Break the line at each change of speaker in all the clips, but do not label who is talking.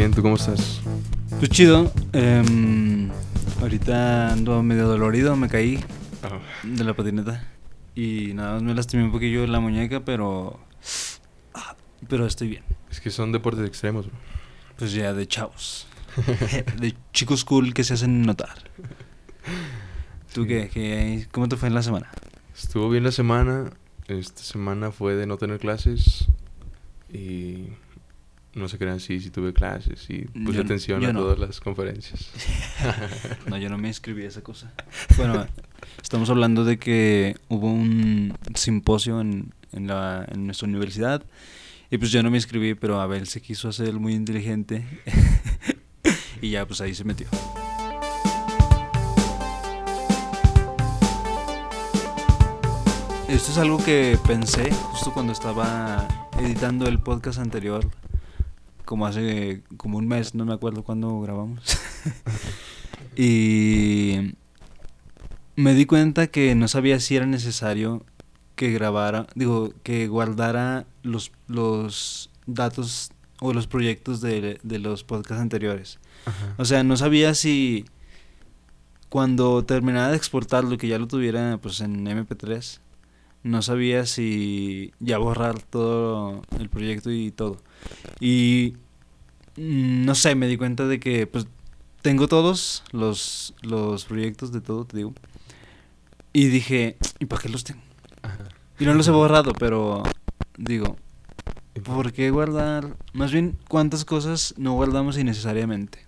Bien, ¿tú cómo estás?
Pues chido. em, ahorita ando medio dolorido, me caí de la patineta. Y nada más me lastimé un poquillo la muñeca, pero. ah, Pero estoy bien.
Es que son deportes extremos, bro.
Pues ya de chavos. de chicos cool que se hacen notar. ¿Tú
Sí.
qué? ¿Qué- ¿Cómo te fue en la semana?
Estuvo bien la semana. Esta semana fue de no tener clases. Y no se crean, sí, sí tuve clases. Y puse
Yo-
atención
yo
a
no.
todas las conferencias.
No, yo no me inscribí a esa cosa. Bueno, estamos hablando de que hubo un simposio en, en, la, en nuestra universidad. Y pues yo no me inscribí, pero Abel se quiso hacer muy inteligente. y ya, pues ahí se metió. Esto es algo que pensé justo cuando estaba editando el podcast anterior, como hace como un mes, no me acuerdo cuándo grabamos. y me di cuenta que no sabía si era necesario que grabara, digo, que guardara los, los datos o los proyectos de, de los podcasts anteriores.
Ajá.
O sea, no sabía si cuando terminara de exportarlo que ya lo tuviera pues en MP3, no sabía si ya borrar todo el proyecto y todo. Y mm, no sé, me di cuenta de que pues tengo todos los, los proyectos de todo, te digo. Y dije, ¿y para qué los tengo?
Ajá.
Y no los he borrado, pero digo,
Y-
¿por qué guardar? Más bien, ¿cuántas cosas no guardamos innecesariamente?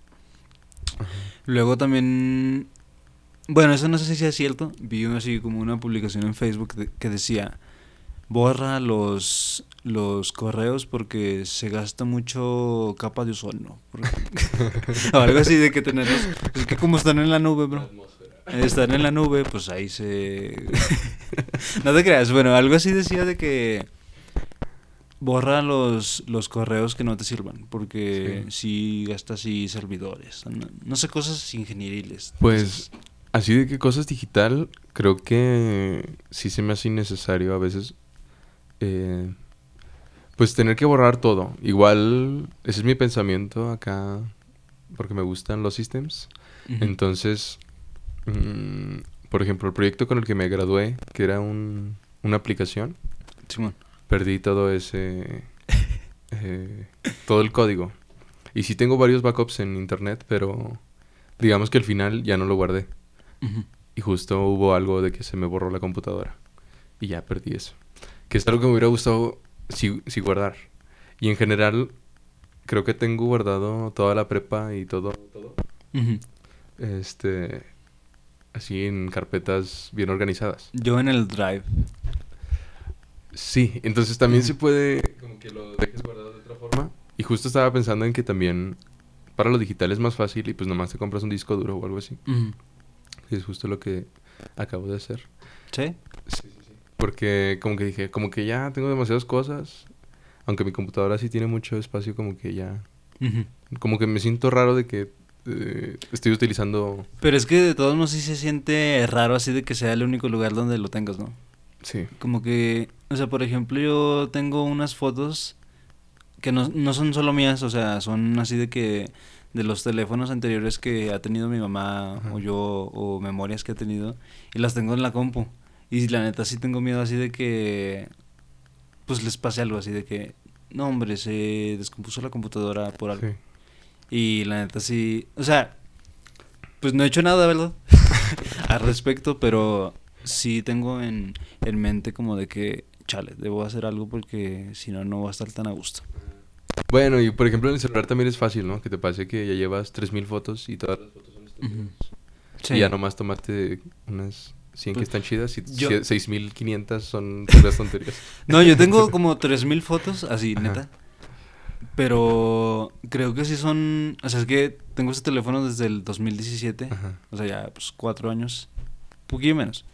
Ajá.
Luego también, bueno, eso no sé si es cierto, vi así como una publicación en Facebook que decía, borra los, los correos porque se gasta mucho capa de ozono. o algo así de que tenerlos, es que como están en la nube, bro. Están en la nube, pues ahí se... no te creas, bueno, algo así decía de que borra los, los correos que no te sirvan, porque si gastas así servidores, no, no sé, cosas ingenieriles.
Pues así de que cosas digital, creo que sí se me hace innecesario a veces. eh, pues tener que borrar todo. Igual, ese es mi pensamiento acá, porque me gustan los systems. Entonces, mm, por ejemplo, el proyecto con el que me gradué, que era un, una aplicación,
Simón.
perdí todo ese... eh, todo el código. Y sí tengo varios backups en internet, pero digamos que al final ya no lo guardé. Y justo hubo algo de que se me borró la computadora. Y ya perdí eso. Que es algo que me hubiera gustado sí, sí guardar. Y en general, creo que tengo guardado toda la prepa y todo. todo este. Así en carpetas bien organizadas.
Yo en el Drive.
Sí, entonces también se puede. Como que lo dejes guardado de otra forma. Y justo estaba pensando en que también. Para lo digital es más fácil y pues nomás te compras un disco duro o algo así. Y es justo lo que acabo de hacer.
¿Sí?
Sí, sí, sí. Porque como que dije, como que ya tengo demasiadas cosas. Aunque mi computadora sí tiene mucho espacio, como que ya... Como que me siento raro de que eh, estoy utilizando...
Pero es que de todos modos sí se siente raro así de que sea el único lugar donde lo tengas, ¿no?
Sí.
Como que, o sea, por ejemplo, yo tengo unas fotos que no, no son solo mías, o sea, son así de que de los teléfonos anteriores que ha tenido mi mamá
Ajá.
o yo o memorias que ha tenido y las tengo en la compu. Y la neta sí tengo miedo así de que pues les pase algo así de que no, hombre, se descompuso la computadora por algo.
sí.
Y la neta sí, o sea, pues no he hecho nada, ¿verdad? Al respecto, pero sí tengo en, en mente como de que, chale, debo hacer algo porque si no, no va a estar tan a gusto.
Bueno, y por ejemplo en el celular también es fácil, ¿no? Que te pase que ya llevas 3.000 fotos y todas las fotos son estúpidas.
Sí.
Y ya nomás tomaste unas 100 que
Pues,
están chidas y
yo-
sie- 6.500 son puras tonterías.
No, yo tengo como 3.000 fotos, así,
Ajá.
neta. Pero creo que sí son, o sea, es que tengo este teléfono desde el 2017.
Ajá.
O sea, ya pues cuatro años, un poquillo menos.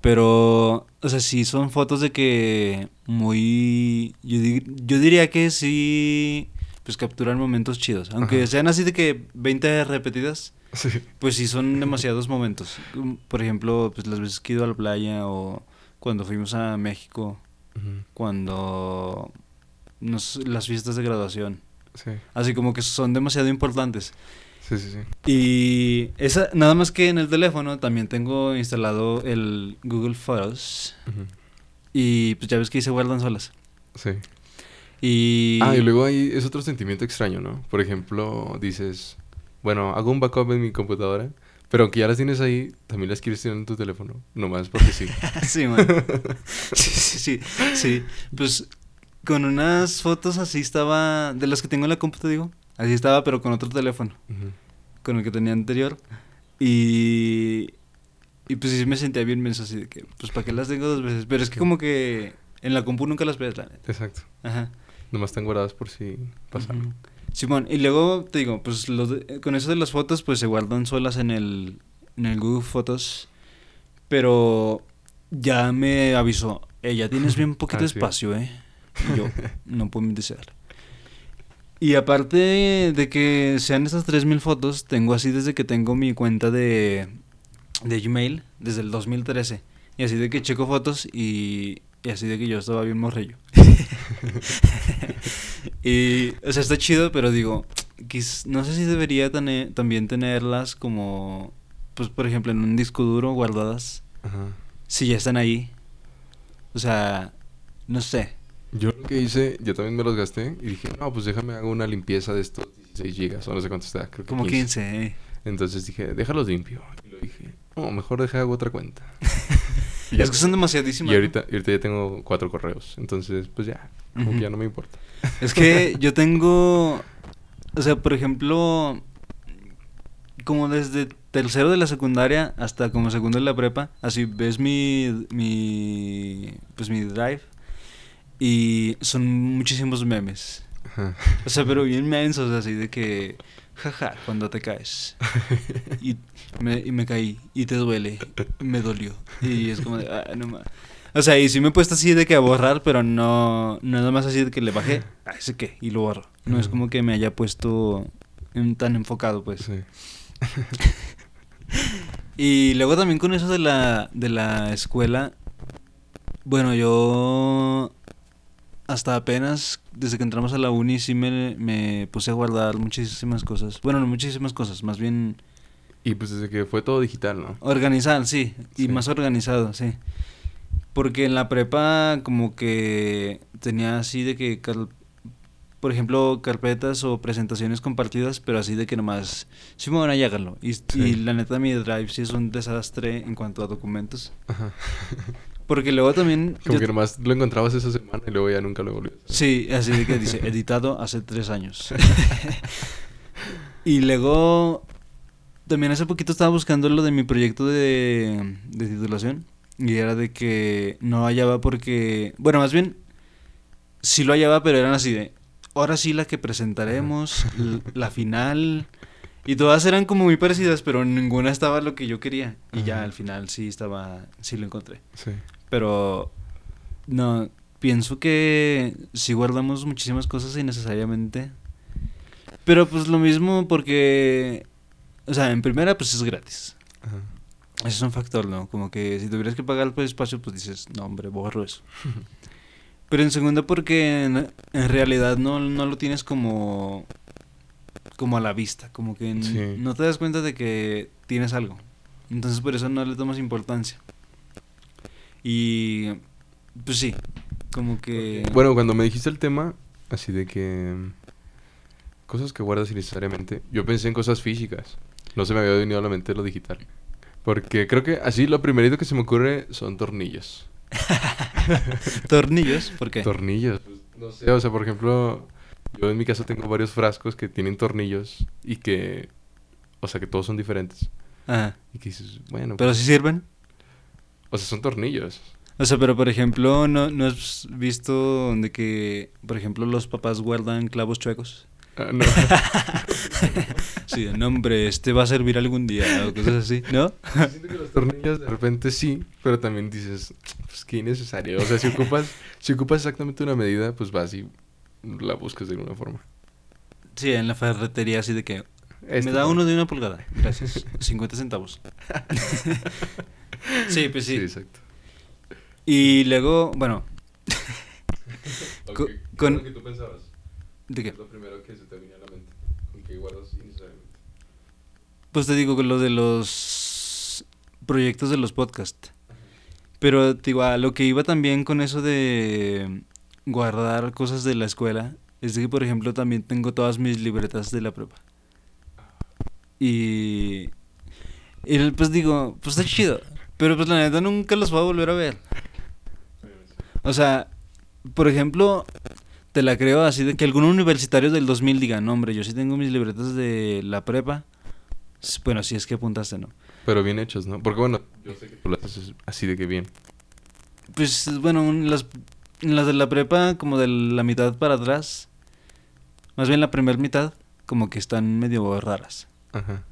Pero, o sea, sí son fotos de que muy... Yo, di- yo diría que sí, pues capturan momentos chidos. Aunque
Ajá.
sean así de que 20 repetidas,
Sí.
pues sí son demasiados momentos. Por ejemplo, pues las veces que he ido a la playa o cuando fuimos a México, cuando... Nos, las fiestas de graduación.
Sí,
Así como que son demasiado importantes.
Sí, sí. sí.
Y esa, nada más que en el teléfono también tengo instalado el Google Photos. Y pues ya ves que ahí se guardan solas.
Sí.
Y...
Ah, y luego ahí es otro sentimiento extraño, ¿no? Por ejemplo, dices, bueno, hago un backup en mi computadora, pero aunque ya las tienes ahí, también las quieres tener en tu teléfono, nomás porque sí.
sí, man. sí, sí, sí, sí. Pues con unas fotos así estaba, de las que tengo en la compu, te digo. Así estaba, pero con otro teléfono,
Ujú.
Con el que tenía anterior. Y... Y pues sí me sentía bien menso así de que, pues ¿para qué las tengo dos veces? Pero es que como que en la compu nunca las ves, la neta.
Exacto.
Ajá.
Nomás están guardadas por si pasa algo.
Ujú. Simón, y luego te digo, pues los de- con eso de las fotos, pues se guardan solas en el, en el Google Fotos. Pero ya me avisó, eh, ya tienes bien poquito
Ah, sí.
espacio, ¿eh? Y yo, no puedo desear. Y aparte de que sean estas 3000 fotos, tengo así desde que tengo mi cuenta de, de Gmail, desde el 2013. Y así de que checo fotos y, y así de que yo estaba bien morrillo. y, o sea, está chido, pero digo, no sé si debería también tenerlas como, pues por ejemplo, en un disco duro guardadas,
Ajá.
si ya están ahí. O sea, no sé.
Yo lo que hice, yo también me los gasté y dije, no, pues déjame hago una limpieza de estos 16 gigas, o no sé cuánto está, creo que
Como 15, eh.
Entonces dije, déjalos limpio. Y lo dije, no, mejor deja hago otra cuenta. Y
Es que son demasiadísimas.
Y ahorita, y ahorita ya tengo cuatro correos. Entonces, pues ya, como que ya no me importa.
Es que yo tengo, o sea, por ejemplo, como desde tercero de la secundaria hasta como segundo de la prepa, así ves mi, mi, pues mi drive y son muchísimos memes.
Ajá.
O sea, pero bien mensos, así de que, jaja, cuando te caes. Y me, y me caí, y te duele, me dolió. Y es como de, ah, no ma-". O sea, y sí me he puesto así de que a borrar, pero no, nada más así de que le bajé, ah, ese qué, y lo borro. No es como que me haya puesto en- tan enfocado, pues.
Sí.
Y luego también con eso de la, de la escuela, bueno, yo hasta apenas, desde que entramos a la uni, sí me, me puse a guardar muchísimas cosas. Bueno, no muchísimas cosas, más bien
Y pues desde que fue todo digital, ¿no?
organizar, sí, y más organizado, sí. Porque en la prepa como que tenía así de que, car- por ejemplo, carpetas o presentaciones compartidas, pero así de que nomás, sí, bueno, y háganlo. Y,
Sí.
y la neta mi drive sí es un desastre en cuanto a documentos.
Ajá.
Porque luego también...
Como
yo-
que nomás lo encontrabas esa semana y luego ya nunca lo volvías.
Sí, así de que dice, editado hace tres años. y luego, también hace poquito estaba buscando lo de mi proyecto de, de titulación. Y era de que no hallaba porque, bueno, más bien, sí lo hallaba, pero eran así de, ahora sí la que presentaremos, la final. Y todas eran como muy parecidas, pero ninguna estaba lo que yo quería. Y ya al final sí estaba, sí lo encontré.
Sí.
Pero no, pienso que sí guardamos muchísimas cosas innecesariamente. Pero pues lo mismo porque, o sea, en primera pues es gratis.
Ajá.
Ese es un factor, ¿no? Como que si tuvieras que pagar por espacio, pues dices, no, hombre, borro eso. Pero en segunda porque en, en realidad no, no lo tienes como, como a la vista, como que
Sí.
no te das cuenta de que tienes algo. Entonces por eso no le tomas importancia. Y pues sí, como que...
Bueno, cuando me dijiste el tema, así de que... Cosas que guardas innecesariamente, yo pensé en cosas físicas. No se me había venido a la mente lo digital. Porque creo que así lo primerito que se me ocurre son tornillos.
Tornillos, ¿por qué?
Tornillos. pues, No sé, o sea, por ejemplo, yo en mi casa tengo varios frascos que tienen tornillos y que... O sea, que todos son diferentes.
Ajá.
Y que dices, bueno,
Pero sí sirven.
O sea, son tornillos.
O sea, pero por ejemplo, ¿no, no has visto de que, por ejemplo, los papás guardan clavos chuecos?
Ah, no.
Sí, no, hombre, este va a servir algún día o cosas así, ¿no?
Siento que los tornillos de repente sí, pero también dices, pues qué innecesario. O sea, si ocupas, si ocupas exactamente una medida, pues vas y la buscas de alguna forma.
Sí, en la ferretería así de que
Este
me da
no.
uno de una pulgada. Gracias. 50 centavos. sí, pues sí.
Sí, exacto.
Y luego, bueno,
¿qué
con-
era lo que tú pensabas?
¿De qué?
Es lo primero que se te a la mente. Con que guardas innecesariamente.
Pues te digo que lo de los proyectos de los podcasts. Pero te digo, a lo que iba también con eso de guardar cosas de la escuela, es de que, por ejemplo, también tengo todas mis libretas de la prepa. Y, y pues digo, pues está chido. Pero pues la neta nunca los voy a volver a ver. O sea, por ejemplo, te la creo así de que algún universitario del 2000 diga, no hombre, yo sí tengo mis libretas de la prepa. Bueno, si es que apuntaste, ¿no?
Pero bien hechos, ¿no? Porque bueno, yo sé que tú lo haces así de que bien.
Pues bueno, las, las de la prepa como de la mitad para atrás, más bien la primera mitad, como que están medio raras.
Ajá.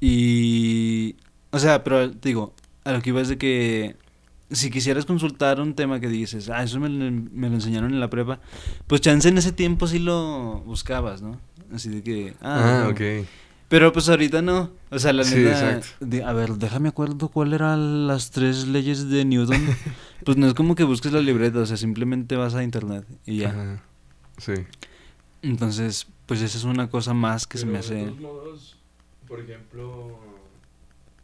Y, o sea, pero te digo, a lo que iba es de que si quisieras consultar un tema que dices, ah, eso me, lo- me lo enseñaron en la prepa, pues chance en ese tiempo sí lo buscabas, ¿no? Así de que, ah,
Ah,
no.
ok.
Pero pues ahorita no. O sea, la
Sí,
neta. de- a ver, déjame acuerdo cuál eran las tres leyes de Newton. pues no es como que busques la libreta, o sea, simplemente vas a internet y ya.
Ajá. Sí.
Entonces, pues esa es una cosa más que se me hace.
De todos modos, por ejemplo,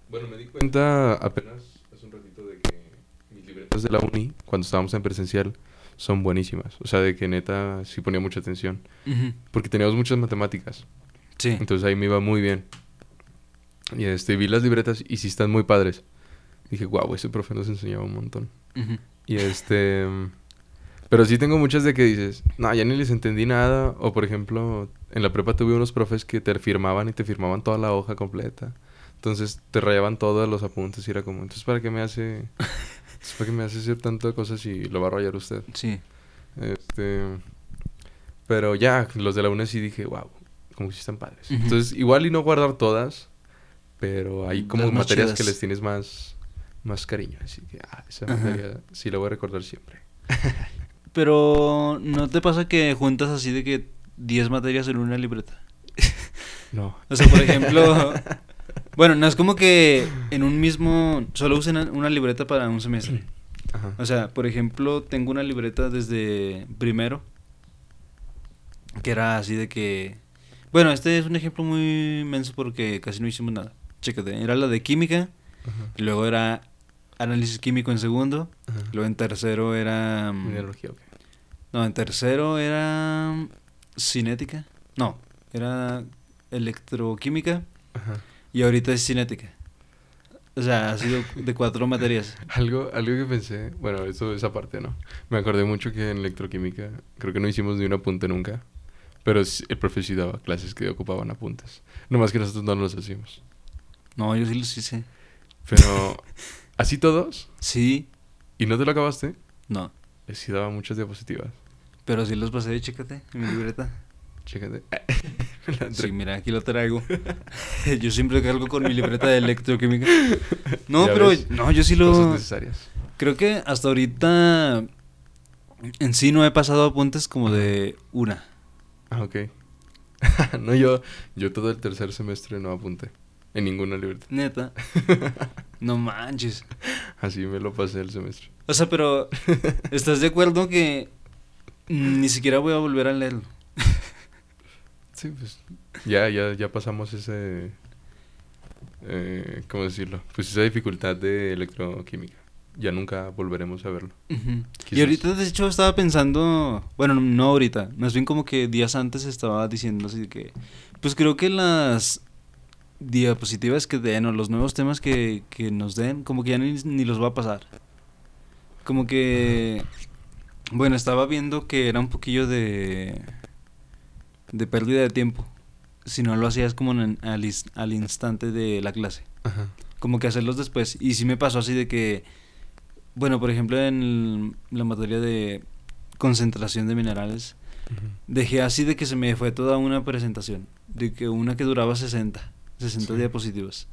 bueno, me di cuenta apenas hace un ratito de que mis libretas de la uni, cuando estábamos en presencial, son buenísimas. O sea, de que neta sí ponía mucha atención. Porque teníamos muchas matemáticas.
Sí.
Entonces ahí me iba muy bien. Y este, vi las libretas y sí están muy padres. Dije, wow, ese profe nos enseñaba un montón. Y este. Pero sí tengo muchas de que dices, no, ya ni les entendí nada. O por ejemplo, en la prepa tuve unos profes que te firmaban y te firmaban toda la hoja completa. Entonces te rayaban todos los apuntes y era como, entonces ¿para qué me hace. ¿Para qué me hace hacer tanto de cosas y lo va a rayar usted?
Sí.
Este. Pero ya, los de la UNED sí dije, wow, como que sí están padres. Entonces, igual y no guardar todas, pero hay como
Las
materias que les tienes más, más cariño. Así que, ah, esa materia sí la voy a recordar siempre.
Pero, ¿no te pasa que juntas así de que 10 materias en una libreta?
No.
O sea, por ejemplo. bueno, no es como que en un mismo. Solo usen una libreta para un semestre.
Ajá.
O sea, por ejemplo, tengo una libreta desde primero. Que era así de que. Bueno, este es un ejemplo muy inmenso porque casi no hicimos nada. Chécate, era la de química.
Ajá.
Y luego era análisis químico en segundo.
Ajá.
Luego en tercero era. mm,
Mineralogía, ok.
No, en tercero era. mm, cinética. No, era electroquímica.
Ajá.
Y ahorita es cinética. O sea, ha sido de cuatro materias.
Algo, algo que pensé, bueno, eso esa parte, ¿no? Me acordé mucho que en electroquímica, creo que no hicimos ni un apunte nunca. Pero el profe sí daba clases que ocupaban apuntes. Nomás que nosotros no los hacíamos.
No, yo sí los hice.
Pero, ¿así todos?
Sí,
¿Y no te lo acabaste?
no.
Eh, Sí daba muchas diapositivas.
Pero sí los pasé, chécate, en mi libreta.
Chécate.
Sí, mira, aquí lo traigo. yo siempre cargo con mi libreta de electroquímica. No, pero
ves,
no, yo sí
Cosas
lo...
necesarias.
Creo que hasta ahorita en sí no he pasado apuntes como de una.
Ah, ok. no, yo, yo todo el tercer semestre no apunté. En ninguna libreta.
Neta. No manches.
Así me lo pasé el semestre.
O sea, pero ¿estás de acuerdo que ni siquiera voy a volver a leerlo?
Sí, pues ya, ya, ya pasamos ese... Eh, ¿Cómo decirlo? Pues esa dificultad de electroquímica. Ya nunca volveremos a verlo.
Y ahorita, de hecho, estaba pensando, bueno, no ahorita, más bien como que días antes estaba diciendo así de que, pues creo que las diapositivas que den o los nuevos temas que, que nos den, como que ya ni, ni los va a pasar. Como que, bueno, estaba viendo que era un poquillo de, de pérdida de tiempo, si no lo hacías como en- al, al instante de la clase
Ajá.
como que hacerlos después. Y sí me pasó así de que, bueno, por ejemplo, en la materia de concentración de minerales, dejé así de que se me fue toda una presentación, de que una que duraba 60, 60
Sí.
diapositivas.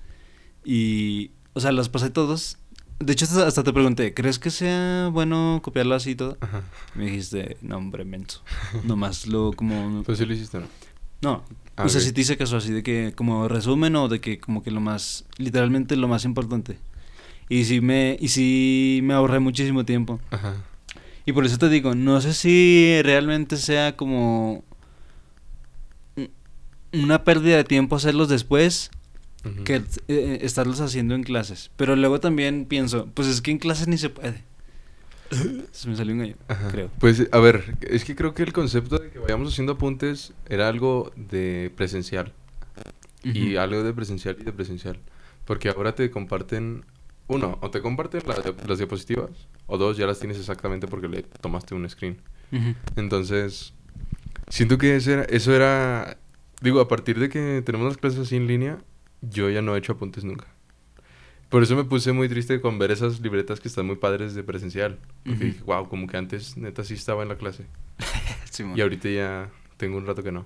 Y, o sea, las pasé todos. De hecho, hasta, te pregunté, ¿crees que sea bueno copiarlo así y todo?
Ajá.
Me dijiste, no, hombre, menso. Nomás lo como...
Pues sí lo hiciste, ¿no?
No,
Ah,
o sea, si te hice caso así de que como resumen o de que como que lo más, literalmente lo más importante. Y sí me, y sí me ahorré muchísimo tiempo.
Ajá.
Y por eso te digo, no sé si realmente sea como una pérdida de tiempo hacerlos después que eh, estarlos haciendo en clases. Pero luego también pienso, pues es que en clases ni se puede. Se me salió un gallo, creo.
Pues, a ver, es que creo que el concepto de que vayamos haciendo apuntes era algo de presencial. Y algo de presencial y de presencial. Porque ahora te comparten, uno, o te comparten las, las diapositivas, o dos, ya las tienes exactamente porque le tomaste un screen. Entonces, siento que ese era- eso era, digo, a partir de que tenemos las clases así en línea, yo ya no he hecho apuntes nunca. Por eso me puse muy triste con ver esas libretas que están muy padres de presencial. Porque
Ujú.
dije, wow, como que antes neta sí estaba en la clase.
Simón.
Y ahorita ya tengo un rato que no.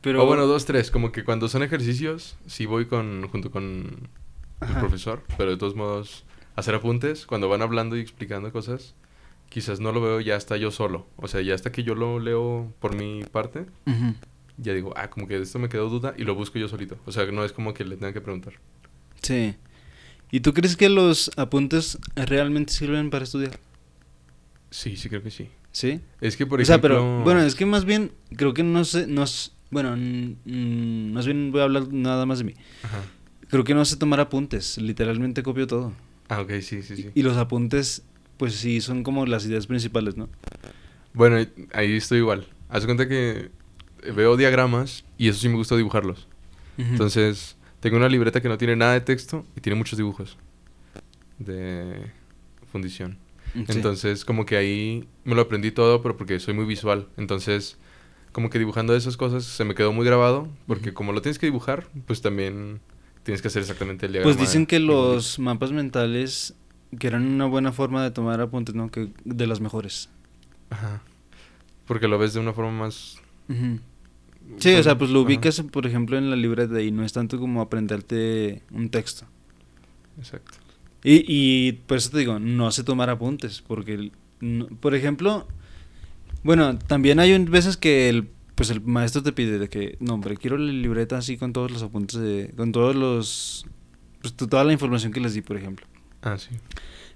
Pero
o bueno, dos, tres. Como que cuando son ejercicios, sí voy con junto con el
Ajá.
profesor. Pero de todos modos, hacer apuntes, cuando van hablando y explicando cosas, quizás no lo veo ya hasta yo solo. O sea, ya hasta que yo lo leo por mi parte,
Ujú.
Ya digo, ah, como que de esto me quedó duda y lo busco yo solito. O sea, no es como que le tenga que preguntar.
Sí. ¿Y tú crees que los apuntes realmente sirven para estudiar?
Sí, sí creo que sí.
¿Sí?
Es que, por
o sea,
ejemplo...
pero bueno, es que más bien creo que no sé, no bueno, más bien voy a hablar nada más de mí.
Ajá.
Creo que no sé tomar apuntes, literalmente copio todo.
Ah, ok, sí, sí, sí.
Y los apuntes, pues sí, son como las ideas principales, ¿no?
Bueno, ahí estoy igual. Haz cuenta que veo diagramas y eso sí me gusta dibujarlos. Entonces, tengo una libreta que no tiene nada de texto y tiene muchos dibujos de fundición.
Sí.
Entonces, como que ahí me lo aprendí todo, pero porque soy muy visual. Entonces, como que dibujando esas cosas se me quedó muy grabado, porque como lo tienes que dibujar, pues también tienes que hacer exactamente el diagrama.
Pues dicen que los mapas mentales que eran una buena forma de tomar apuntes, ¿no? Que de las mejores.
Ajá. Porque lo ves de una forma más...
Ujú. Sí, o sea, pues lo
Ajá,
ubicas, por ejemplo, en la libreta y no es tanto como aprenderte un texto.
Exacto.
Y, y por eso te digo, no sé tomar apuntes, porque, no- por ejemplo, bueno, también hay un- veces que el, pues el maestro te pide de que, no, hombre, quiero la libreta así con todos los apuntes, de, con todos los, pues to- toda la información que les di, por ejemplo.
Ah, sí.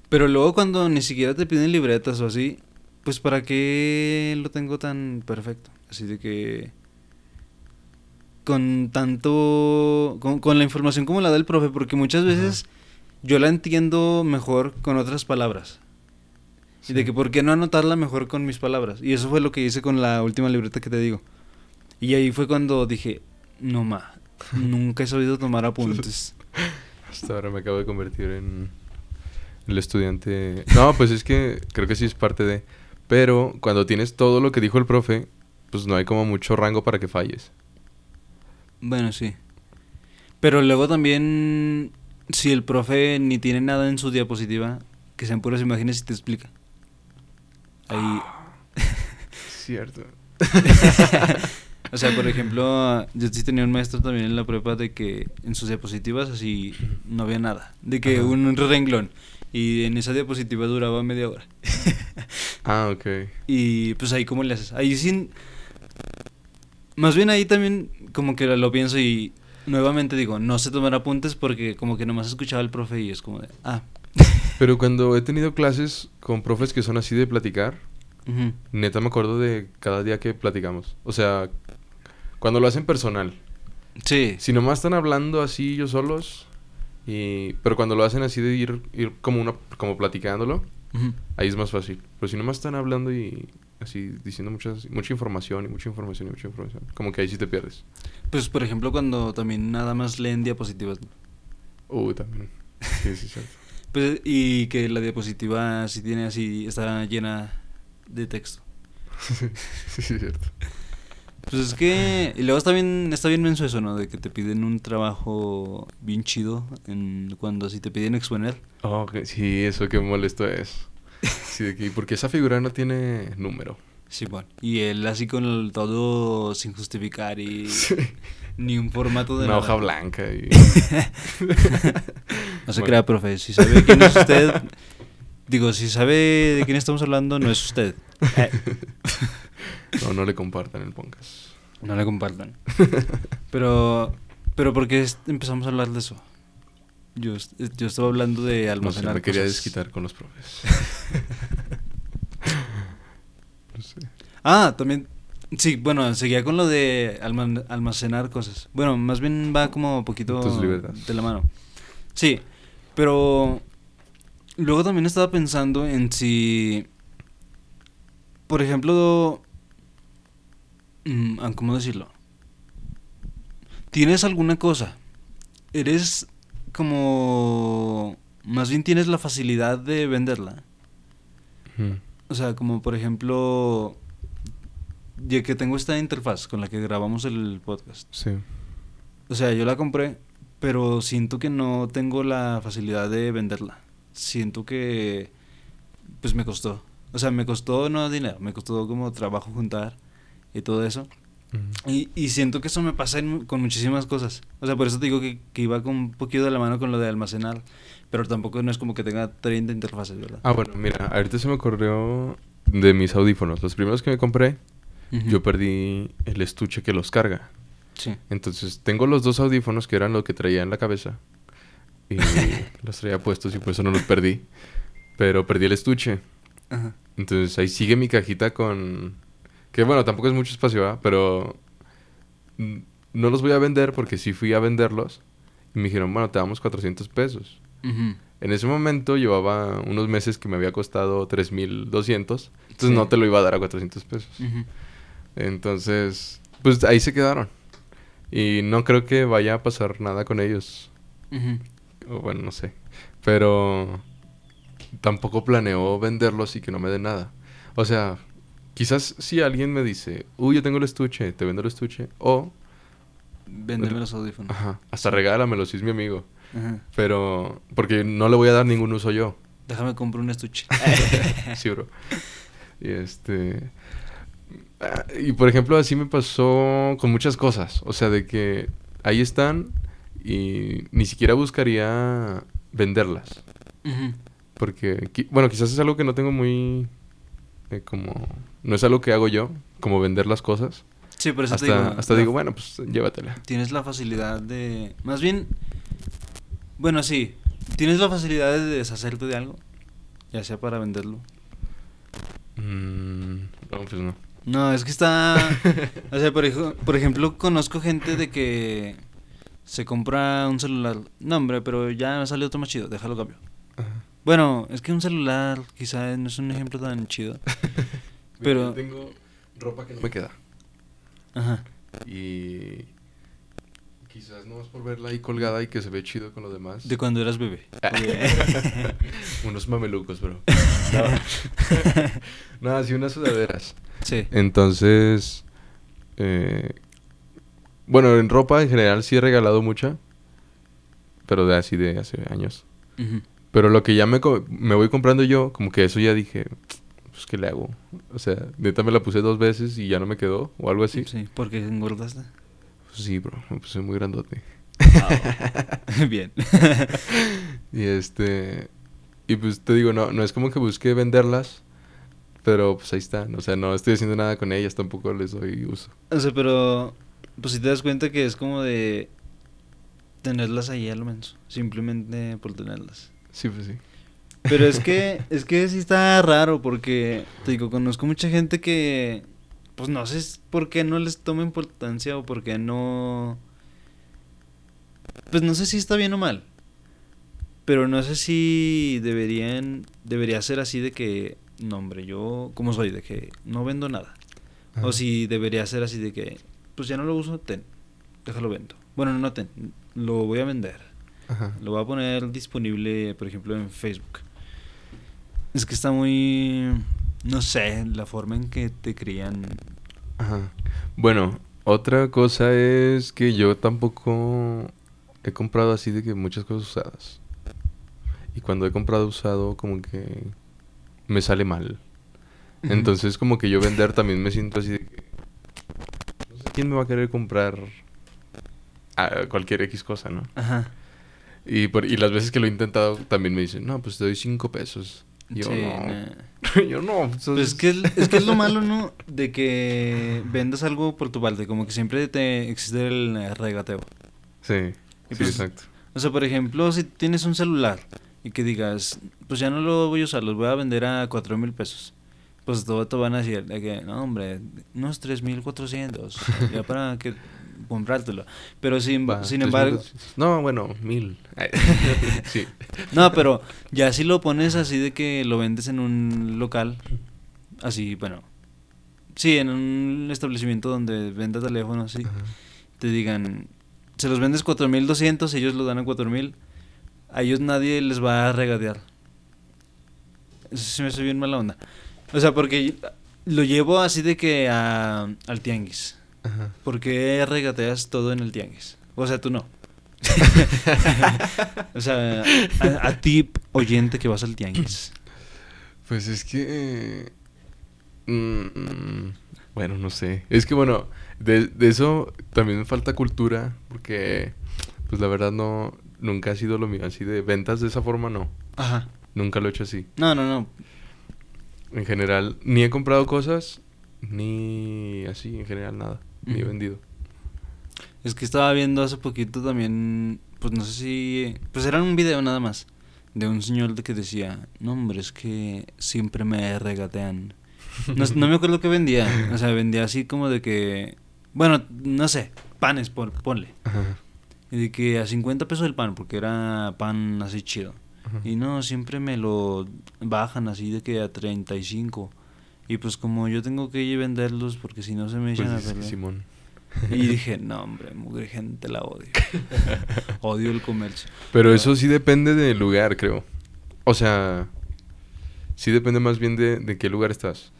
Pero luego cuando ni siquiera te piden libretas o así, pues ¿para qué lo tengo tan perfecto? Así de que con tanto con, con la información como la da el profe, porque muchas veces yo la entiendo mejor con otras palabras. Y de que por qué no anotarla mejor con mis palabras. Y eso fue lo que hice con la última libreta que te digo. Y ahí fue cuando dije, no ma, nunca he sabido tomar apuntes.
Hasta ahora me acabo de convertir en el estudiante. No, pues es que creo que sí es parte de. Pero cuando tienes todo lo que dijo el profe, pues no hay como mucho rango para que falles.
Bueno, sí. Pero luego también, si el profe ni tiene nada en su diapositiva, que sean puras imágenes y te explica. Ahí.
Cierto.
o sea, por ejemplo, yo sí tenía un maestro también en la prepa de que en sus diapositivas así no había nada. De que
Ajá.
un renglón. Y en esa diapositiva duraba media hora.
Ah, ok.
Y pues ahí, ¿cómo le haces? Ahí sin. Más bien ahí también, como que lo pienso y nuevamente digo, no sé tomar apuntes porque como que nomás escuchaba al profe y es como de, ah.
Pero cuando he tenido clases con profes que son así de platicar, neta me acuerdo de cada día que platicamos. O sea, cuando lo hacen personal.
Sí.
Si nomás están hablando así ellos solos, y... pero cuando lo hacen así de ir, ir como, una, como platicándolo, ahí es más fácil. Pero si nomás están hablando y así diciendo muchas, mucha información y mucha información y mucha información, como que ahí sí te pierdes.
Pues por ejemplo cuando también nada más leen diapositivas.
Uy, también. Sí, sí, cierto.
Pues, y que la diapositiva sí tiene así, está llena de texto.
sí, sí, cierto.
Pues es que. Y luego está bien, está bien menso eso, ¿no? De que te piden un trabajo bien chido en, cuando así te piden exponer.
Oh, ok, Sí, eso qué molesto es. Sí, de que, porque esa figura no tiene número.
Sí, bueno. Y él así con el todo sin justificar y ni un formato de
Una
nada.
hoja blanca y...
No se
Bueno.
crea, profe. Si sabe quién es usted. digo, si sabe de quién estamos hablando, no es usted. Eh,
No, no le compartan el podcast.
no le compartan. Pero, pero ¿por qué empezamos a hablar de eso? Yo, yo estaba hablando de
No sé,
almacenar
me quería
cosas.
desquitar con los profes. no sé.
Ah, también Sí, bueno, seguía con lo de alma- almacenar cosas. Bueno, más bien va como poquito de la mano. Sí, pero luego también estaba pensando en si, por ejemplo, mm, ah, ¿cómo decirlo? ¿Tienes alguna cosa? Eres como, más bien tienes la facilidad de venderla. O sea, como por ejemplo, ya que tengo esta interfaz con la que grabamos el podcast.
Sí.
O sea, yo la compré, pero siento que no tengo la facilidad de venderla. Siento que, pues me costó. O sea, me costó no dinero, me costó como trabajo juntar y todo eso. Y, y siento que eso me pasa en- con muchísimas cosas. O sea, por eso te digo que, que iba con un poquito de la mano con lo de almacenar. Pero tampoco no es como que tenga 30 interfaces, ¿verdad?
Ah, bueno, mira, ahorita se me ocurrió de mis audífonos. Los primeros que me compré, yo perdí el estuche que los carga.
Sí.
Entonces, tengo los dos audífonos que eran lo que traía en la cabeza. Y los traía puestos y por eso no los perdí. Pero perdí el estuche.
Ajá.
Entonces, ahí sigue mi cajita con... Que bueno, tampoco es mucho espacio, ¿verdad? Pero... No los voy a vender porque sí fui a venderlos. Y me dijeron, bueno, te damos 400 pesos. En ese momento llevaba unos meses que me había costado 3.200. Entonces
Sí.
no te lo iba a dar a 400 pesos. Entonces, pues ahí se quedaron. Y no creo que vaya a pasar nada con ellos. O bueno, no sé. Pero tampoco planeo venderlos y que no me den nada. O sea, quizás si alguien me dice, uy, yo tengo el estuche, te vendo el estuche. O,
Véndeme los audífonos.
ajá, hasta regálamelo si es mi amigo.
Ajá.
Pero, porque no le voy a dar ningún uso yo.
Déjame comprar un estuche.
sí, bro. Y este. ah, Y por ejemplo, así me pasó con muchas cosas. O sea, de que ahí están y ni siquiera buscaría venderlas.
Ujú.
Porque, bueno, quizás es algo que no tengo muy. Eh, como. No es algo que hago yo, como vender las cosas.
Sí, por eso
Hasta,
te digo.
hasta
la-
digo, bueno, pues llévatela.
Tienes la facilidad de. Más bien. Bueno, sí. Tienes la facilidad de deshacerte de algo. Ya sea para venderlo.
Mm, no, pues no.
No, es que está. o sea, por ejemplo, conozco gente de que se compra un celular. No, hombre, pero ya me sale otro más chido. Déjalo cambio. Bueno, es que un celular quizá no es un ejemplo tan chido. Pero-
Yo tengo ropa que no me queda.
Ajá.
Y quizás no es por verla ahí colgada y que se ve chido con lo demás.
De cuando eras bebé.
Unos mamelucos, bro. No, no sí, unas sudaderas.
sí.
Entonces, eh, bueno, en ropa en general sí he regalado mucha, pero de así de hace años. Pero lo que ya me, me voy comprando yo, como que eso ya dije, pues, ¿qué le hago? O sea, neta me la puse dos veces y ya no me quedó, o algo así.
Sí, porque engordaste.
Pues sí, bro, me puse muy grandote.
Bien.
Y este. Y pues te digo, no, no es como que busque venderlas. Pero pues ahí están. O sea, no estoy haciendo nada con ellas, tampoco les doy uso.
O sea, pero pues si te das cuenta que es como de tenerlas ahí a lo menos, simplemente por tenerlas.
Sí, pues sí.
Pero es que es que sí está raro porque te digo, conozco mucha gente que pues no sé por qué no les toma importancia o por qué no pues no sé si está bien o mal. Pero no sé si deberían debería ser así de que no, hombre, yo como soy de que no vendo nada.
Ajá.
O si debería ser así de que, pues ya no lo uso, ten, déjalo vendo. Bueno, no, no ten, lo voy a vender.
Ajá.
Lo voy a poner disponible, por ejemplo, en Facebook. Es que está muy, no sé, la forma en que te crían.
Ajá. Bueno, otra cosa es que yo tampoco he comprado así de que muchas cosas usadas. Y cuando he comprado usado, como que me sale mal. Entonces, como que yo vender también me siento así de que. No sé quién me va a querer comprar a cualquier X cosa, ¿no?
Ajá.
Y, por, y las veces que lo he intentado también me dicen, no, pues te doy cinco pesos. Y yo
Sí,
no.
nah.
yo no. pues,
Pues es que es, es que es lo malo, ¿no? De que vendas algo por tu parte, como que siempre te existe el eh, regateo.
Sí,
Y
sí,
pues,
exacto.
O sea, por ejemplo, si tienes un celular y que digas, pues ya no lo voy a usar, los voy a vender a cuatro mil pesos. pues todo te van a decir de que, no, hombre, unos 3400, ya para que comprártelo. Pero sin,
tres
embargo.
No, bueno, mil. Sí.
no, pero ya si lo pones así de que lo vendes en un local, así, bueno, sí, en un establecimiento donde venda teléfonos, sí,
Ajá.
te digan, se los vendes 4200, ellos lo dan a 4000, a ellos nadie les va a regatear. Eso se me hace bien mala onda. O sea, porque lo llevo así de que a- al tianguis.
Ajá.
¿Por qué regateas todo en el tianguis? O sea, tú no. o sea, a, a ti, oyente que vas al tianguis.
Pues es que... mm, mm, bueno, no sé. Es que bueno, de, de eso también me falta cultura, porque pues la verdad no... Nunca ha sido lo mío, así de ventas de esa forma no.
Ajá.
Nunca lo he hecho así.
No, no, no.
En general, ni he comprado cosas, ni así, en general nada.
Ujú.
vendido.
Es que estaba viendo hace poquito también, pues no sé si, pues era un video nada más, de un señor de que decía, no hombre, es que siempre me regatean. No, no me acuerdo qué vendía, o sea, vendía así como de que, bueno, no sé, panes, pon- ponle.
Ajá,
Y de que a 50 pesos el pan, porque era pan así chido.
ajá.
Y no, siempre me lo bajan así de que a 35. Y pues como yo tengo que venderlos porque si no se me echan
Pues
a perder.
Simón.
Y dije, no hombre, mugre gente la odio. odio el comercio.
Pero eso sí depende del lugar, creo. O sea, sí depende más bien de, de qué lugar estás.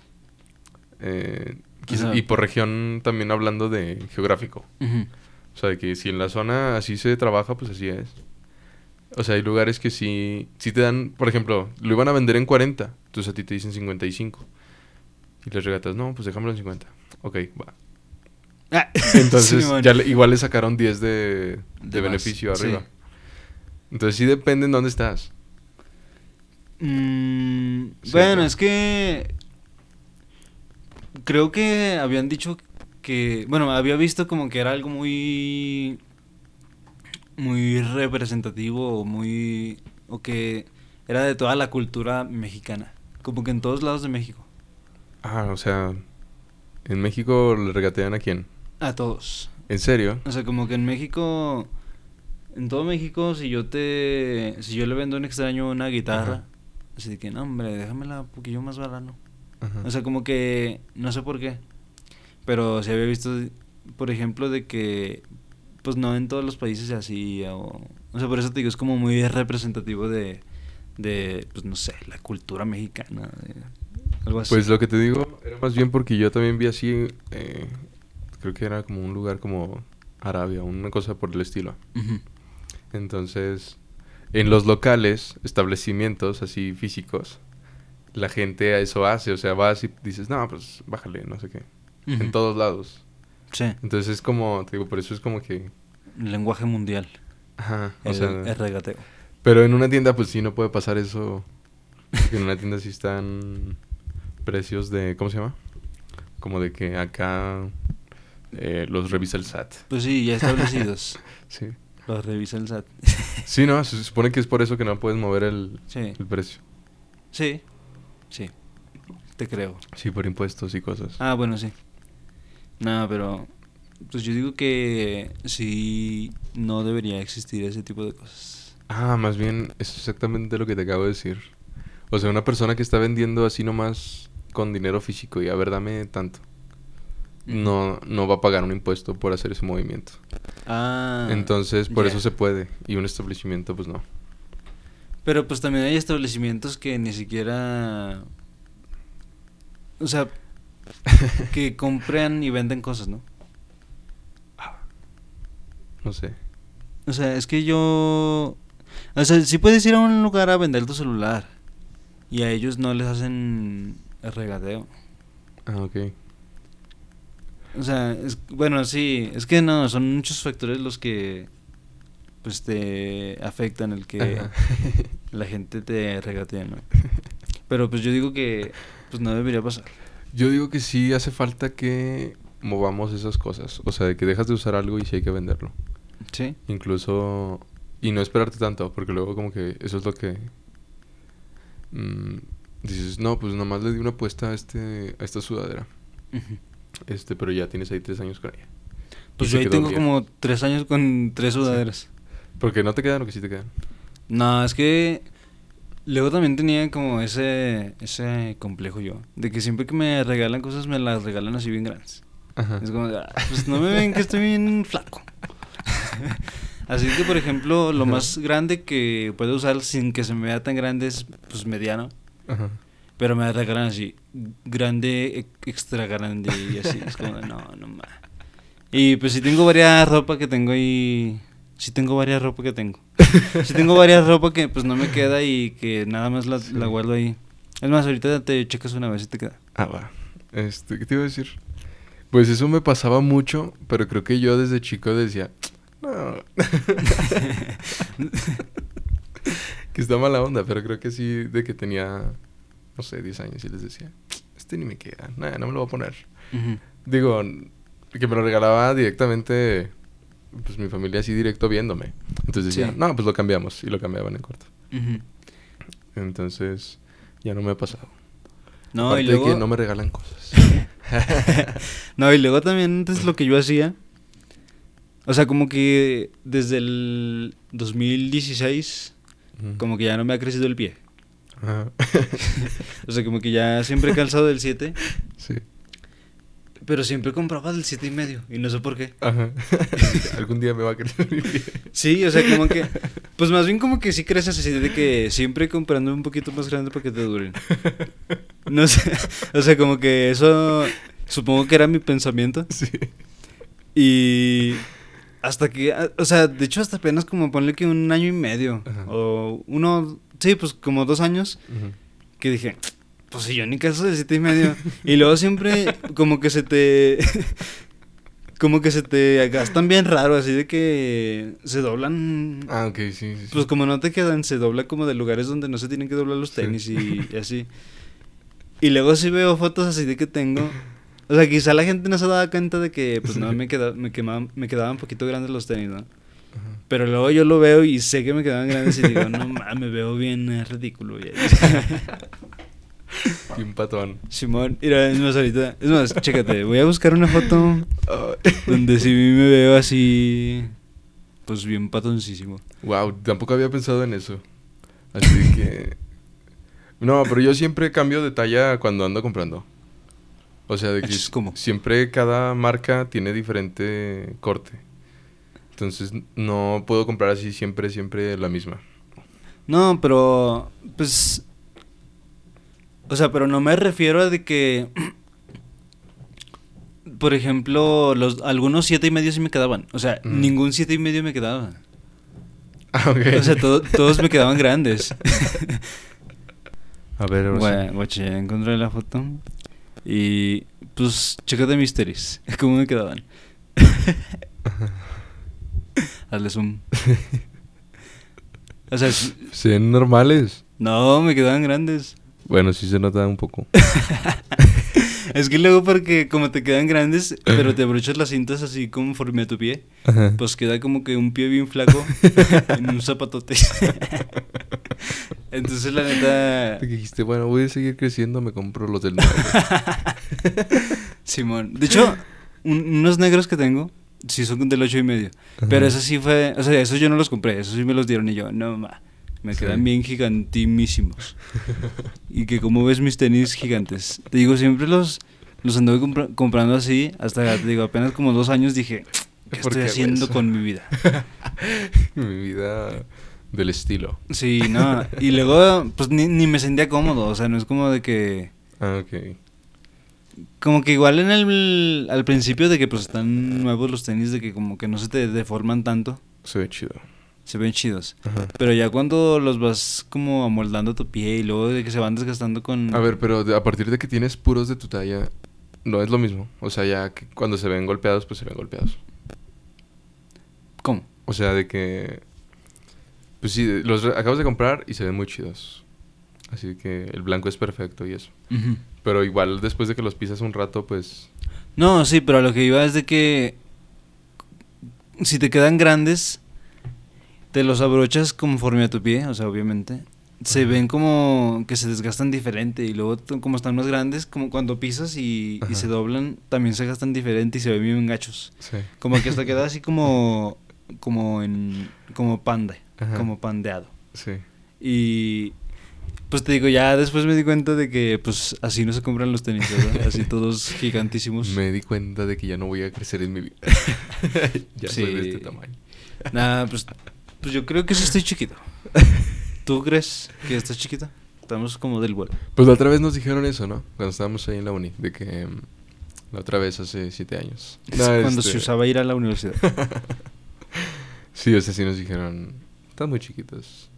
Eh, quizá- y por región también hablando de geográfico.
Ujú.
O sea, de que si en la zona así se trabaja, pues así es. O sea, hay lugares que sí, sí te dan, por ejemplo, lo iban a vender en 40, entonces a ti te dicen 55. Y les regatas, no, pues déjamelo en 50. Ok, va.
Ah,
Entonces, ya le- igual le sacaron 10 de, de,
De más,
beneficio
sí.
arriba. Entonces, sí depende en dónde estás.
Mm,
Sí,
bueno, es que creo que habían dicho que, bueno, había visto como que era algo muy muy representativo o muy o que era de toda la cultura mexicana, como que en todos lados de México,
Ah, o sea, en México le regatean a quién?
a todos.
¿En serio?
O sea, como que en México en todo México si yo te si yo le vendo a un extraño una guitarra,
Ajá.
así de que no, hombre, déjamela un poquillo más barano.
Ajá.
O sea, como que no sé por qué. Pero se había visto, por ejemplo, de que pues no en todos los países se hacía o o sea, por eso te digo, es como muy representativo de de pues no sé, la cultura mexicana, de algo así.
Pues lo que te digo era más bien porque yo también vi así, eh, creo que era como un lugar como Arabia, una cosa por el estilo. Entonces, en los locales, establecimientos así físicos, la gente a eso hace, o sea, vas y dices, no, pues bájale, no sé qué. En todos lados.
Sí,
Entonces es como, te digo, por eso es como que...
lenguaje mundial,
Ajá, o
el,
sea...
el regateo.
Pero en una tienda, pues sí, no puede pasar eso. porque En una tienda sí están precios de. ¿Cómo se llama? Como de que acá eh, los revisa el SAT.
Pues sí, ya establecidos.
Sí.
los revisa el SAT.
Sí, no, se supone que es por eso que no puedes mover el,
Sí,
el precio.
sí, sí, te creo.
Sí, por impuestos y cosas.
Ah, bueno, sí. No, pero pues yo digo que sí no debería existir ese tipo de cosas.
Ah, más bien, es exactamente lo que te acabo de decir. O sea, una persona que está vendiendo así nomás con dinero físico y a ver, dame tanto. No, no va a pagar un impuesto por hacer ese movimiento.
Ah.
Entonces, por eso se puede. Y un establecimiento, pues no.
Pero pues también hay establecimientos que ni siquiera o sea, que compran y venden cosas, ¿no?
No sé.
O sea, es que yo o sea, sí puedes ir a un lugar a vender tu celular y a ellos no les hacen el regateo.
Ah, ok.
O sea, es, bueno, sí, es que no, son muchos factores los que pues te afectan el que
Ajá.
la gente te regatee, ¿no? Pero pues yo digo que pues no debería pasar.
Yo digo que sí hace falta que movamos esas cosas. O sea, de que dejas de usar algo y sí hay que venderlo.
¿Sí?
Incluso... Y no esperarte tanto, porque luego como que eso es lo que... mm, dices, no, pues nomás le di una apuesta a, este, a esta sudadera. Este, pero ya tienes ahí tres años con ella.
Pues yo ahí tengo
bien.
como tres años con tres sudaderas.
Porque no te quedan o que sí te quedan.
No, es que luego también tenía como ese ese complejo yo, de que siempre que me regalan cosas me las regalan así bien grandes.
Ajá.
Es como, "Ah, pues no me ven que estoy bien flaco. así que, por ejemplo, lo más grande que puedo usar sin que se me vea tan grande es pues mediano,
Ajá.
pero me regalan así, grande, extra grande y así. Es como, no, no más. Y pues sí tengo varias ropa que tengo ahí. Sí tengo varias ropa que tengo. Sí tengo varias ropa que pues no me queda y que nada más la, la guardo ahí. Es más, ahorita te checas una vez y te queda.
Ah, va. Este, ¿qué te iba a decir? Pues eso me pasaba mucho, pero creo que yo desde chico decía, no. que está mala onda, pero creo que sí, de que tenía, no sé, 10 años y les decía, este ni me queda, nada, no me lo voy a poner. Digo, que me lo regalaba directamente, pues mi familia así directo viéndome. Entonces decía,
Sí.
no, pues lo cambiamos y lo cambiaban en corto. Entonces, ya no me ha pasado.
No,
Aparte
y
de
luego...
que no me regalan cosas.
no, y luego también antes lo que yo hacía. O sea, como que desde el 2016, Como que ya no me ha crecido el pie.
Ajá.
O sea, como que ya siempre he calzado del 7,
sí.
pero siempre compraba del 7 y medio. Y no sé por qué.
Ajá. Algún día me va a crecer mi pie.
Sí, o sea, como que. Pues más bien como que sí creces así de que siempre comprando un poquito más grande para que te duren. No sé. O sea, como que eso. Supongo que era mi pensamiento.
Sí.
Y. Hasta que. ah, O sea, de hecho, hasta apenas como ponle que un año y medio.
Ajá.
O uno. Sí, pues como dos años. Que dije. Pues si yo ni caso de siete y medio. Y luego siempre como que se te. Como que se te gastan bien raro, así de que se doblan.
Ah, ok, sí, sí. sí.
Pues como no te quedan, se dobla como de lugares donde no se tienen que doblar los
Sí.
tenis y, y así. Y luego sí veo fotos así de que tengo. O sea, quizá la gente no se daba cuenta de que pues no me, queda, me, quemaban, me quedaban un poquito grandes los tenis, ¿no?
Ajá.
Pero luego yo lo veo y sé que me quedaban grandes y digo, no mames, me veo bien ridículo. y-
Bien patón.
Simón, mira, es más ahorita. Es más, chécate, voy a buscar una foto donde sí me veo así. Pues bien patoncísimo.
Wow, tampoco había pensado en eso. Así que. No, pero yo siempre cambio de talla cuando ando comprando. O sea, de que siempre cada marca tiene diferente corte. Entonces no puedo comprar así siempre, siempre la misma.
No, pero pues o sea, pero no me refiero a de que por ejemplo, los algunos siete y medio sí me quedaban. O sea,
Mm.
ningún siete y medio me quedaba.
Ah, ok.
O sea, todo- todos me quedaban grandes.
A ver, ahora sí.
Bueno, ya encontré la foto. Y pues, chécate mis tenis. ¿Cómo me quedaban? Hazle zoom. O sea, s-
Se ven normales.
no, me quedaban grandes.
Bueno, sí se nota un poco.
Es que luego porque como te quedan grandes, pero te abrochas las cintas así conforme a tu pie,
Ajá.
pues queda como que un pie bien flaco en un zapatote. Entonces la neta,
Que dijiste, bueno, voy a seguir creciendo, me compro los del 9.
Simón. De hecho, un- unos negros que tengo, sí son del ocho y medio. Pero eso sí fue, o sea, esos yo no los compré, esos sí me los dieron y yo, no ma, me
Sí.
quedan bien gigantimísimos. y que como ves mis tenis gigantes. Te digo, siempre los, los anduve compra- comprando así, hasta, te digo, apenas como dos años dije, ¿qué
¿Por
estoy
qué
haciendo con mi vida?
Mi vida del estilo.
Sí, no, y luego, pues ni, ni me sentía cómodo, o sea, no es como de que...
Ah, ok.
Como que igual en el... Al principio de que pues están nuevos los tenis, de que como que no se te deforman tanto,
Se ve chido.
Se ven chidos.
Ajá.
Pero ya cuando los vas como amoldando a tu pie y luego de que se van desgastando con...
A ver, pero a partir de que tienes puros de tu talla, no es lo mismo. O sea, ya que cuando se ven golpeados, pues se ven golpeados.
¿Cómo?
O sea, de que... Pues sí, los acabas de comprar y se ven muy chidos. Así que el blanco es perfecto y eso.
Ujú.
Pero igual después de que los pisas un rato, pues...
No, sí, pero a lo que iba es de que... Si te quedan grandes, te los abrochas conforme a tu pie, o sea, obviamente. se ven como que se desgastan diferente y luego como están más grandes, como cuando pisas y, se doblan, también se gastan diferente y se ven bien gachos.
Sí.
Como que hasta queda así como como en como panda,
Ajá.
como pandeado.
Sí.
Y pues te digo, ya después me di cuenta de que pues así no se compran los tenis, ¿verdad? Así todos gigantísimos.
Me di cuenta de que ya no voy a crecer en mi vida. ya soy de este tamaño.
Nada, pues pues yo creo que sí estoy chiquito. ¿Tú crees que estás chiquito? Estamos como del vuelo.
Pues la otra vez nos dijeron eso, ¿no? Cuando estábamos ahí en la uni, de que mm, la otra vez hace siete años.
Es
No,
cuando
este,
se usaba ir a la universidad.
Sí, o sea, sí nos dijeron, están muy chiquitos.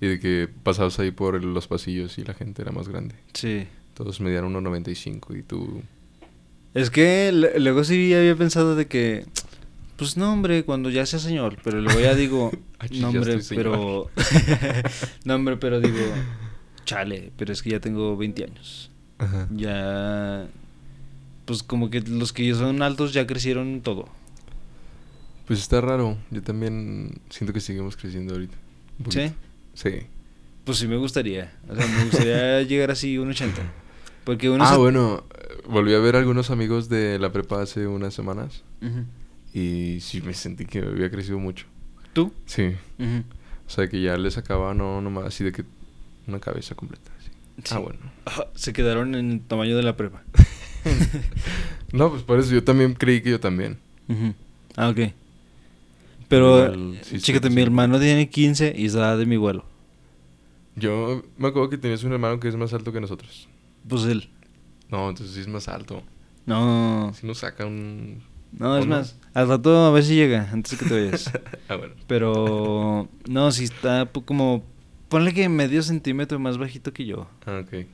Y de que pasabas ahí por los pasillos y la gente era más grande.
Sí.
Todos medían 1.95 y tú...
Es que luego sí había pensado de que, pues no, hombre, cuando ya sea señor, pero luego ya digo,
Ah,
no, hombre, pero, no, hombre, pero digo, chale, pero es que ya tengo 20 años.
Ajá.
Ya, pues como que los que ya son altos ya crecieron todo.
Pues está raro. Yo también siento que seguimos creciendo ahorita.
¿Sí?
Sí.
Pues sí me gustaría, o sea, me gustaría llegar así un 80. Porque uno
Ah, bueno, volví a ver a algunos amigos de la prepa hace unas semanas. Y sí me sentí que había crecido mucho.
¿Tú?
Sí. O sea, que ya les sacaba no nomás así de que una cabeza completa. así.
Sí.
Ah, bueno.
Ajá, Se quedaron en el tamaño de la prepa.
No, pues por eso yo también creí que yo también.
Ah, ok. Pero,
Igual, sí,
chécate,
sí,
mi hermano tiene 15 y es la edad de mi vuelo.
Yo me acuerdo que tenías un hermano que es más alto que nosotros.
Pues él.
No, entonces sí es más alto.
No,
Si nos saca un...
no, es
¿O no?
más. Al rato a ver si llega, antes de que te vayas.
ah, bueno.
Pero, no, si está como, ponle que medio centímetro más bajito que yo.
Ah, ok.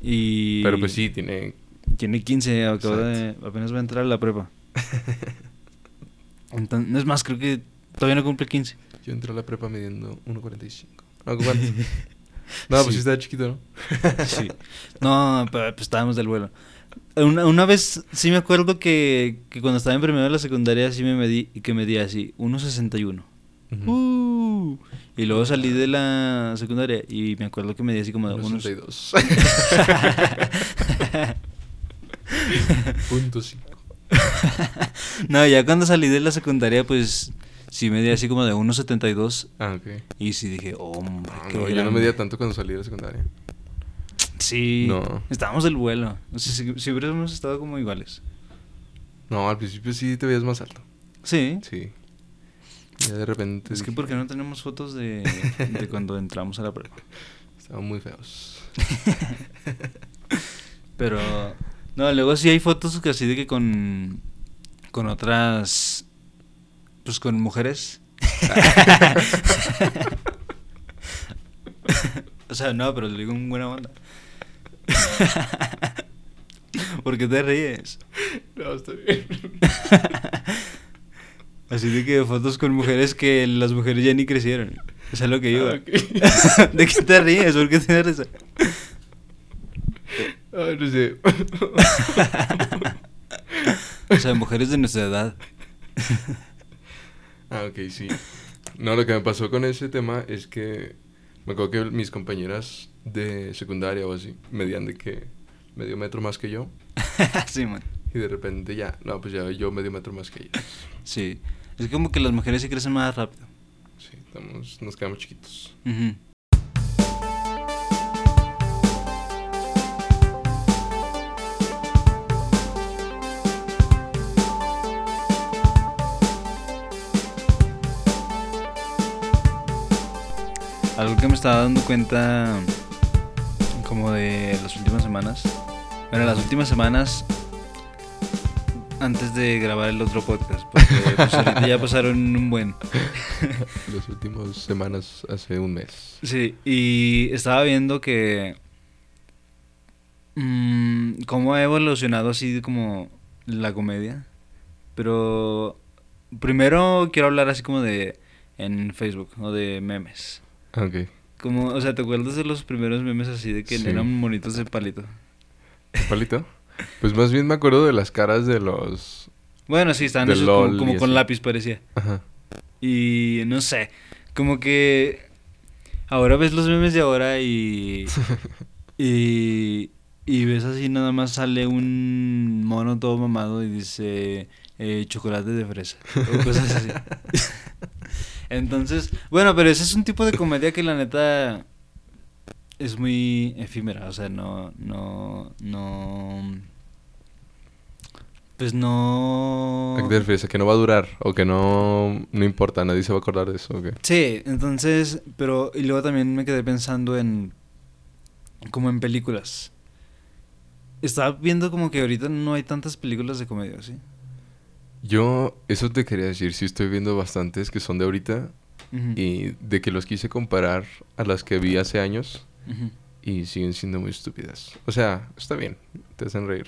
Y...
Pero pues sí, tiene...
Tiene 15, acaba de, apenas va a entrar a la prepa. Entonces, es más, creo que todavía no cumple 15.
Yo entré a la prepa midiendo 1.45. Ah, ¿cuánto? No, pues
sí
estaba chiquito, ¿no?
Sí. No, pero pues estábamos del vuelo. Una, una vez sí me acuerdo que, que cuando estaba en primero de la secundaria sí me medí, que medía así, 1.61.
Ujú.
Uh, y luego salí de la secundaria y me acuerdo que medía así como de unos...
1.62. Punto cinco.
no, ya cuando salí de la secundaria pues sí medía así como de 1.72
Ah, ok.
y sí dije, hombre,
Ah,
qué
no, yo no
grande".
medía tanto cuando salí de la secundaria.
Sí,
No.
estábamos del vuelo. O sea, si, si hubiéramos estado como iguales.
No, al principio sí te veías más alto.
Sí.
Sí. Ya de repente.
Es que porque no tenemos fotos de, de cuando entramos a la prepa.
Estaban muy feos.
Pero, no, luego sí hay fotos que así de que con, con otras, pues con mujeres. o sea, no, pero le digo en buena onda. ¿Por qué te ríes?
No, está bien.
Así de que fotos con mujeres que las mujeres ya ni crecieron. Eso es lo que iba.
Ah, ok.
¿De qué te ríes? ¿Por qué te ríes?
Ay, no sé.
O sea, mujeres de nuestra edad.
Ah, ok, sí. No, lo que me pasó con ese tema es que me acuerdo que mis compañeras de secundaria o así medían de que medio metro más que yo
sí, man.
y de repente ya, no, pues ya yo medio metro más que ellas.
Sí. Es como que las mujeres sí crecen más rápido.
Sí, estamos, nos quedamos chiquitos.
Ujú. Algo que me estaba dando cuenta como de las últimas semanas. Bueno, las últimas semanas antes de grabar el otro podcast, porque pues, ahorita ya pasaron un buen.
Las últimas semanas, hace un mes.
Sí, y estaba viendo que mm, cómo ha evolucionado así como la comedia. Pero primero quiero hablar así como de en Facebook o de memes.
Ah, Ok.
Como, o sea, ¿te acuerdas de los primeros memes así de que
Sí.
eran monitos de palito?
¿Palito? Pues más bien me acuerdo de las caras de los...
Bueno, sí, estaban esos como, con lápiz parecía.
Ajá.
Y no sé, como que ahora ves los memes de ahora y. y. Y ves así nada más sale un mono todo mamado y dice eh, chocolate de fresa. O cosas así. Entonces, bueno, pero ese es un tipo de comedia que la neta es muy efímera, o sea, no, no, no, pues no...
¿A qué te refieres? ¿A que no va a durar? ¿O que no, no importa? ¿Nadie se va a acordar de eso? ¿o qué?
Sí, entonces, pero, y luego también me quedé pensando en, como en películas. Estaba viendo como que ahorita no hay tantas películas de comedia, ¿sí?
Yo, eso te quería decir, sí estoy viendo bastantes que son de ahorita y de que los quise comparar a las que vi hace años y siguen siendo muy estúpidas. O sea, está bien, te hacen reír.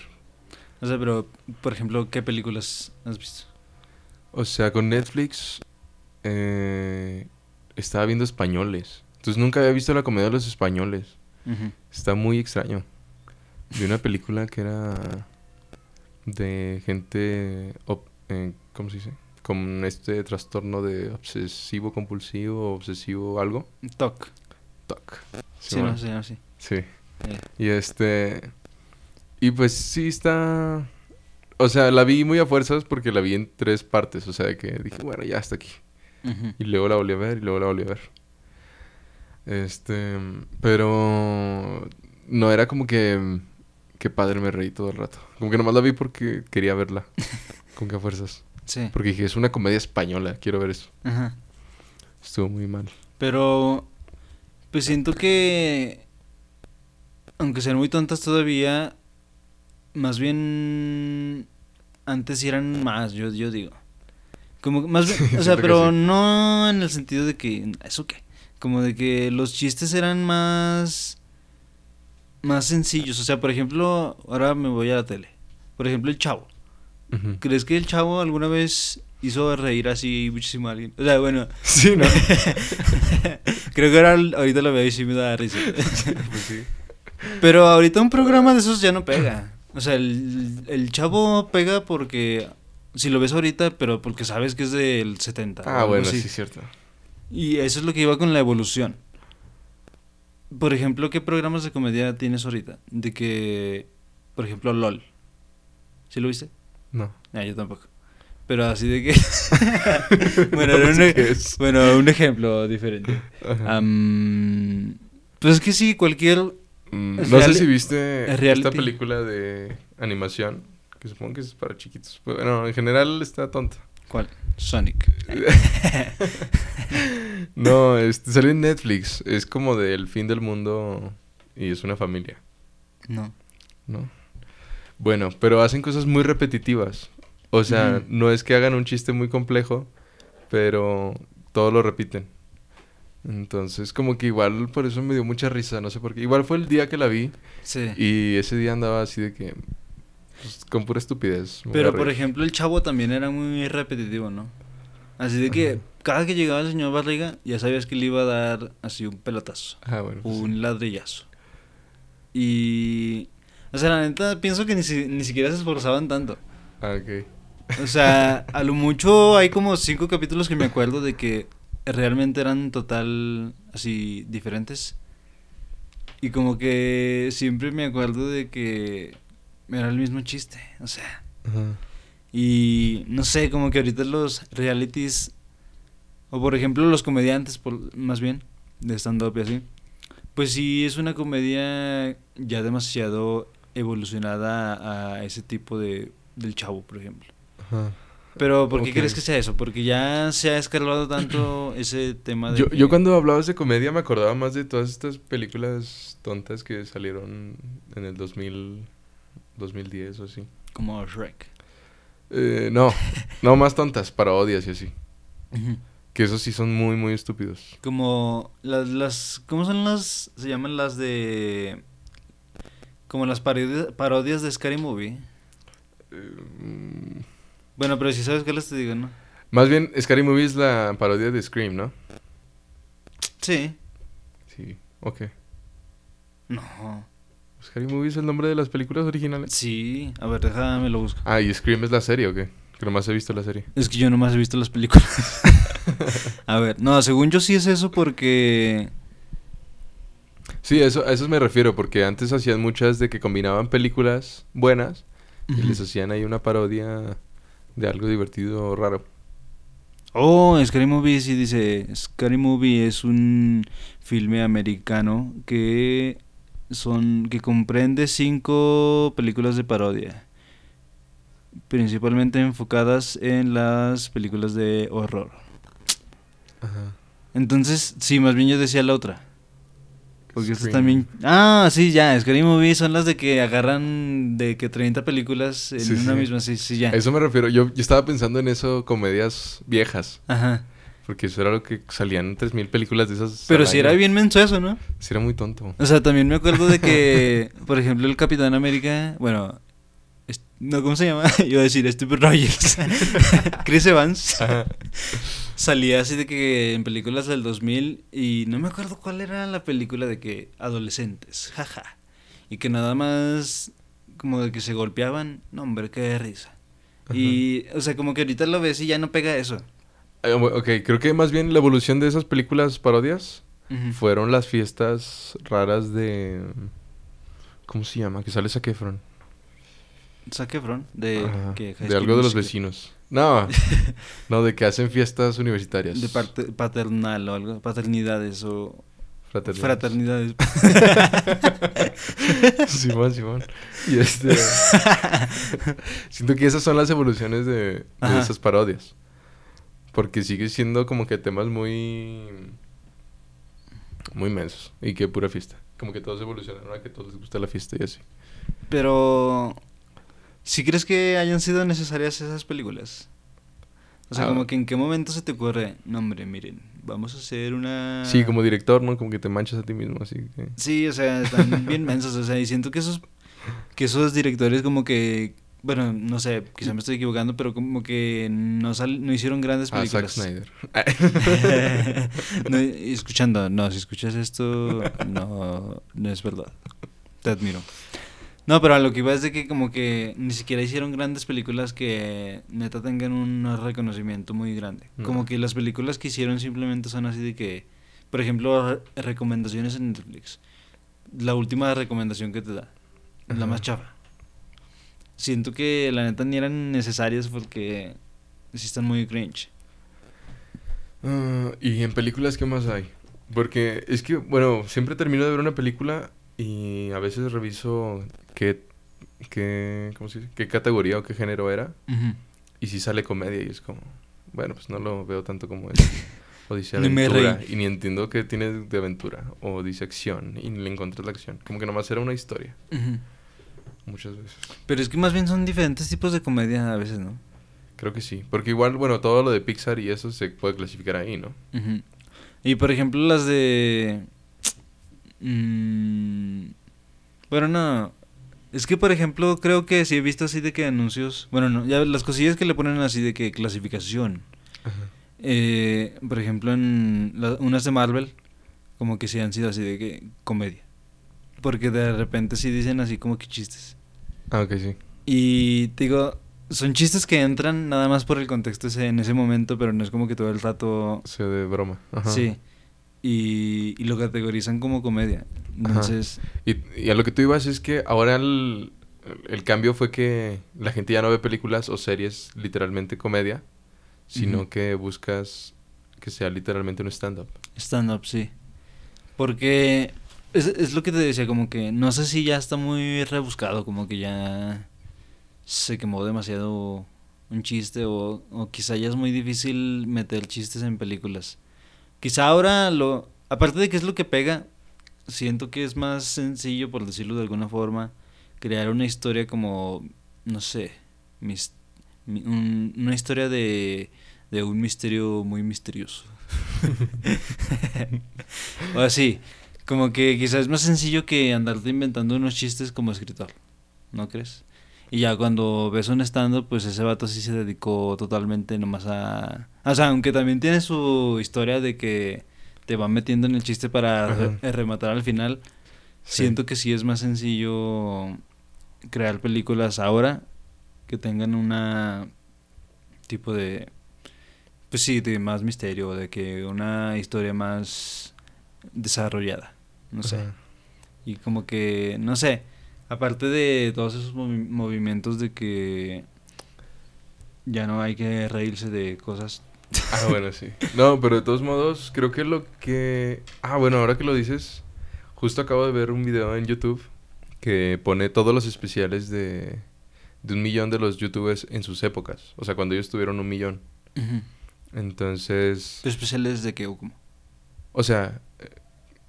O sea, pero, por ejemplo, ¿qué películas has visto?
O sea, con Netflix eh, estaba viendo españoles. Entonces nunca había visto la comedia de los españoles. Está muy extraño. Vi una película que era de gente, op- eh, ¿cómo se dice? Con este trastorno de obsesivo compulsivo, obsesivo algo.
TOC.
TOC.
Sí,
Simón.
no llama así.
Sí.
Eh,
Y este. Y pues sí está. O sea, la vi muy a fuerzas porque la vi en tres partes. O sea, que dije, bueno, ya hasta aquí. Y luego la volví a ver y luego la volví a ver. Este. Pero. No era como que. Qué padre me reí todo el rato. Como que nomás la vi porque quería verla. Con qué fuerzas.
Sí.
Porque dije, es una comedia española, quiero ver eso.
Ajá.
Estuvo muy mal.
Pero, pues siento que, aunque sean muy tontas todavía, más bien antes eran más, yo, yo digo. Como que más bien, o sea, pero
sí.
no en el sentido de que, ¿eso qué? Como de que los chistes eran más, más sencillos. O sea, por ejemplo, ahora me voy a la tele. Por ejemplo, el chavo. ¿Crees que el chavo alguna vez hizo reír así muchísimo a alguien? O sea, bueno,
Sí, ¿no?
creo que ahora ahorita lo veo y sí me da risa.
Pues sí.
Pero ahorita un programa de esos ya no pega. O sea, el, el chavo pega porque si lo ves ahorita, pero porque sabes que es del 70. o
Ah, bueno, sí, cierto.
Y eso es lo que iba con la evolución. Por ejemplo, ¿qué programas de comedia tienes ahorita? De que, por ejemplo, LOL. ¿Sí lo viste?
No.
Ah, yo tampoco. Pero así de que... bueno,
No
un,
sé es.
bueno, un ejemplo diferente. Am, pues es que sí, cualquier...
Mm, no sé si viste
reality.
esta película de animación, que supongo que es para chiquitos. Pero Bueno, en general está tonta.
¿Cuál? Sonic.
No, este, salió en Netflix. Es como del fin del mundo y es una familia,
No.
¿no? Bueno, pero hacen cosas muy repetitivas. O sea, no es que hagan un chiste muy complejo, pero todo lo repiten. Entonces, como que igual por eso me dio mucha risa, no sé por qué. Igual fue el día que la vi
Sí.
y ese día andaba así de que pues, con pura estupidez.
Pero por ejemplo, el chavo también era muy repetitivo, ¿no? Así de que
Ajá.
cada que llegaba el señor Barriga, ya sabías que le iba a dar así un pelotazo,
Ah, bueno. pues sí.
un ladrillazo. Y. O sea, la neta, pienso que ni, si- ni siquiera se esforzaban tanto.
Ah, ok.
O sea, a lo mucho hay como cinco capítulos que me acuerdo de que realmente eran total así diferentes. Y como que siempre me acuerdo de que era el mismo chiste. O sea,
Ajá.
y no sé, como que ahorita los realities, o por ejemplo los comediantes, por, más bien, de stand-up y así, pues sí es una comedia ya demasiado evolucionada a ese tipo de, del chavo, por ejemplo.
Ajá.
Pero ¿por qué crees que sea eso? Porque ya se ha escalado tanto ese tema de...
Yo,
que-
yo cuando hablabas de comedia me acordaba más de todas estas películas tontas que salieron en el 2000, 2010 o así.
Como Shrek.
Eh, no, no más tontas, parodias y así. Que esos sí son muy, muy estúpidos.
Como las, las... ¿Cómo son las...? Se llaman las de... Como las parodias, parodias de Scary Movie.
Eh, mm,
Bueno, pero si sabes cuáles te digo, ¿no?
más bien, Scary Movie es la parodia de Scream, ¿no?
Sí.
Sí, ok.
No.
Scary Movie es el nombre de las películas originales.
Sí. A ver, déjame lo busco.
Ah, y Scream es la serie, ¿o qué? Que nomás he visto la serie.
Es que yo nomás he visto las películas. A ver, no, según yo sí es eso porque
Sí, eso, a eso me refiero, porque antes hacían muchas de que combinaban películas buenas y les hacían ahí una parodia de algo divertido o raro.
Oh, Scary Movie sí dice, Scary Movie es un filme americano que son que comprende cinco películas de parodia, principalmente enfocadas en las películas de horror.
Ajá.
Entonces, sí, más bien yo decía la otra. Porque
Scream.
también... Ah, sí, ya, Scary Movie son las de que agarran de que 30 películas en
Sí,
una
sí.
misma, sí, sí, ya.
A eso me refiero. Yo, yo estaba pensando en eso, comedias viejas.
Ajá.
Porque eso era lo que salían 3.000 películas de esas.
Pero si era bien menso eso, ¿no?
Sí, era muy tonto.
O sea, también me acuerdo de que, por ejemplo, el Capitán América, bueno, no, ¿cómo se llama? Iba a decir Steve Rogers. Chris Evans.
Ajá.
Salía así de que en películas del 2000 y no me acuerdo cuál era la película de que adolescentes, jaja. Y que nada más como de que se golpeaban, no hombre, qué risa. Y, o sea, como que ahorita lo ves y ya no pega eso.
Ah, Ok, creo que más bien la evolución de esas películas parodias fueron las fiestas raras de. ¿Cómo se llama? Que sale Zac Efron.
Zac Efron, de,
Ajá,
que High
de
School
algo de los vecinos. No, no, de que hacen fiestas universitarias.
De parte paternal o algo, paternidades o
Fraternidades.
fraternidades.
Simón, Simón. Y este. siento que esas son las evoluciones de, esas parodias. Porque sigue siendo como que temas muy. Muy inmensos. Y que pura fiesta. Como que todos evolucionaron a que todos les gusta la fiesta y así.
Pero, ¿si crees que hayan sido necesarias esas películas? O sea,
Ah.
como que en qué momento se te ocurre, no hombre, miren, vamos a hacer una...
Sí, como director, ¿no? Como que te manchas a ti mismo, así que.
Sí, o sea, están bien mensos, o sea, y siento que esos, que esos directores como que, bueno, no sé, quizá me estoy equivocando, pero como que no, sal- no hicieron grandes
Ah, Zack
películas.
Snyder.
no, escuchando, no, si escuchas esto, no, no es verdad. Te admiro. No, pero a lo que iba es de que como que ni siquiera hicieron grandes películas que neta tengan un reconocimiento muy grande.
No.
Como que las películas que hicieron simplemente son así de que, por ejemplo, re- recomendaciones en Netflix. La última recomendación que te da, la más chafa. Siento que la neta ni eran necesarias porque sí están muy cringe.
Ah, ¿Y en películas qué más hay? Porque es que, bueno, siempre termino de ver una película y a veces reviso qué, qué, ¿cómo se dice? qué categoría o qué género era.
Ujú.
Y si sale comedia y es como, bueno, pues no lo veo tanto como eso. O dice
Ni
aventura
reí.
y ni entiendo qué tiene de aventura. O dice acción y ni le encuentras la acción. Como que nomás era una historia,
Ujú.
Muchas veces.
Pero es que más bien son diferentes tipos de comedia a veces, ¿no?
Creo que sí. Porque igual, bueno, todo lo de Pixar y eso se puede clasificar ahí, ¿no?
Y por ejemplo las de... mm, bueno, no. Es que por ejemplo creo que sí he visto así de que anuncios... Bueno, no, ya las cosillas que le ponen así de que clasificación. Eh, por ejemplo en la- unas de Marvel, como que sí han sido así de que comedia. Porque de repente sí dicen así como que chistes.
Ah, ok, sí.
Y te digo, son chistes que entran nada más por el contexto ese, en ese momento, pero no es como que todo el rato...
O sea, de broma. Ajá.
Sí. Y, y lo categorizan como comedia. Entonces,
Y, y a lo que tú ibas es que ahora el, el cambio fue que la gente ya no ve películas o series literalmente comedia, sino que buscas que sea literalmente un stand-up.
stand-up, sí. Porque es, es lo que te decía, como que no sé si ya está muy rebuscado, como que ya se quemó demasiado un chiste o, o quizá ya es muy difícil meter chistes en películas. Quizá ahora lo... Aparte de que es lo que pega, siento que es más sencillo, por decirlo de alguna forma, crear una historia como, no sé, mis- mi- un- una historia de, de un misterio muy misterioso. o así, como que quizás es más sencillo que andarte inventando unos chistes como escritor, ¿no crees? Y ya cuando ves un stand pues ese vato sí se dedicó totalmente nomás a... O sea, aunque también tiene su historia de que te va metiendo en el chiste para re- rematar al final,
Sí.
siento que sí es más sencillo crear películas ahora que tengan una tipo de pues sí de más misterio de que una historia más desarrollada no sé
Ajá.
Y como que, no sé, aparte de todos esos movi- movimientos de que ya no hay que reírse de cosas.
Ah, bueno, sí. No, pero de todos modos, creo que lo que... Ah, bueno, ahora que lo dices, justo acabo de ver un video en YouTube que pone todos los especiales de, de un millón de los youtubers en sus épocas. O sea, cuando ellos tuvieron un millón. Entonces...
¿Pero especiales de qué o cómo?
O sea,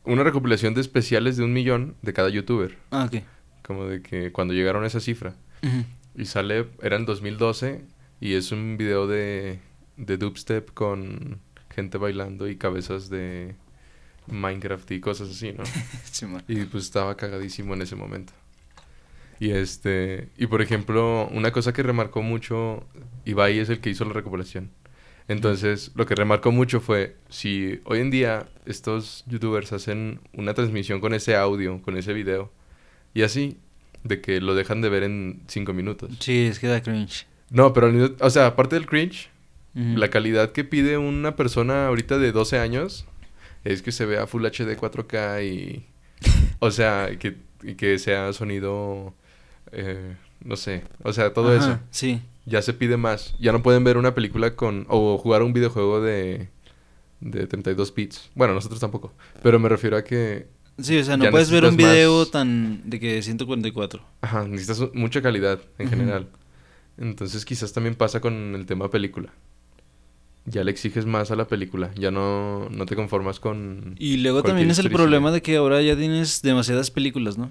una recopilación de especiales de un millón de cada youtuber.
Ah, ok.
Como de que cuando llegaron a esa cifra.
Ujú.
Y sale, era en 2012 y es un video de, de dubstep con gente bailando y cabezas de Minecraft y cosas así, ¿no?
Simón.
Y pues estaba cagadísimo en ese momento. Y este, y por ejemplo, una cosa que remarcó mucho, Ibai es el que hizo la recopilación. Entonces, lo que remarcó mucho fue, si hoy en día estos youtubers hacen una transmisión con ese audio, con ese video, y así, de que lo dejan de ver en cinco minutos.
Sí, es que da cringe.
No, pero, o sea, aparte del cringe, la calidad que pide una persona ahorita de 12 años es que se vea Full HD 4K y... O sea, que, que sea sonido... eh, no sé. O sea, todo
Ajá,
eso.
Sí.
Ya se pide más. Ya no pueden ver una película con... O jugar un videojuego de... De 32 bits. Bueno, nosotros tampoco. Pero me refiero a que...
Sí, o sea, no puedes ver un video
más-
tan de que 144.
Ajá, necesitas mucha calidad en general. Entonces quizás también pasa con el tema película. Ya le exiges más a la película. Ya no, no te conformas con...
Y luego también es el
historia
problema de que ahora ya tienes demasiadas películas, ¿no?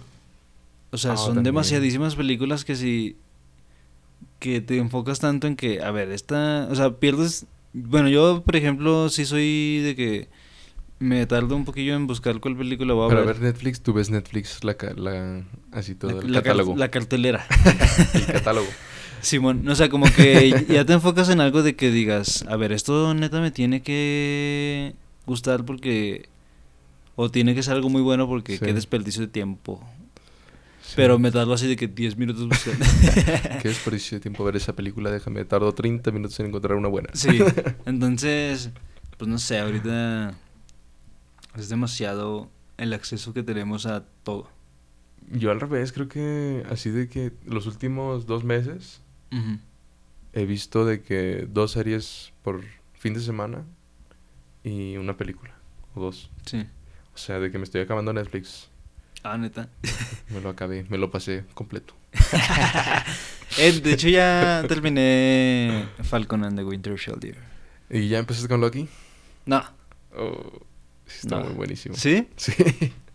O sea,
Ah,
son
también.
demasiadísimas películas que si que te enfocas tanto en que, a ver, esta, o sea, pierdes, bueno, yo por ejemplo sí soy de que me tardo un poquillo en buscar cuál película voy a
Para
ver.
ver Netflix, tú ves Netflix, la, la así todo,
la,
el
la car-
catálogo.
la cartelera.
El catálogo.
Simón, o sea, como que ya te enfocas en algo de que digas, a ver, esto neta me tiene que gustar porque o tiene que ser algo muy bueno porque
Sí.
qué desperdicio de tiempo.
Sí.
Pero me tardo así de que 10 minutos buscando.
Qué desperdicio de tiempo ver esa película, déjame, tardo 30 minutos en encontrar una buena.
sí. Entonces, pues no sé, ahorita es demasiado el acceso que tenemos a todo.
Yo al revés, creo que así de que los últimos dos meses he visto de que dos series por fin de semana y una película, o dos.
Sí.
O sea, de que me estoy acabando Netflix,
Ah, neta.
me lo acabé, me lo pasé completo.
Eh, de hecho ya terminé Falcon and the Winter Soldier.
¿Y ya empezaste con Loki?
No.
Oh, está
No.
muy buenísimo.
¿Sí?
Sí.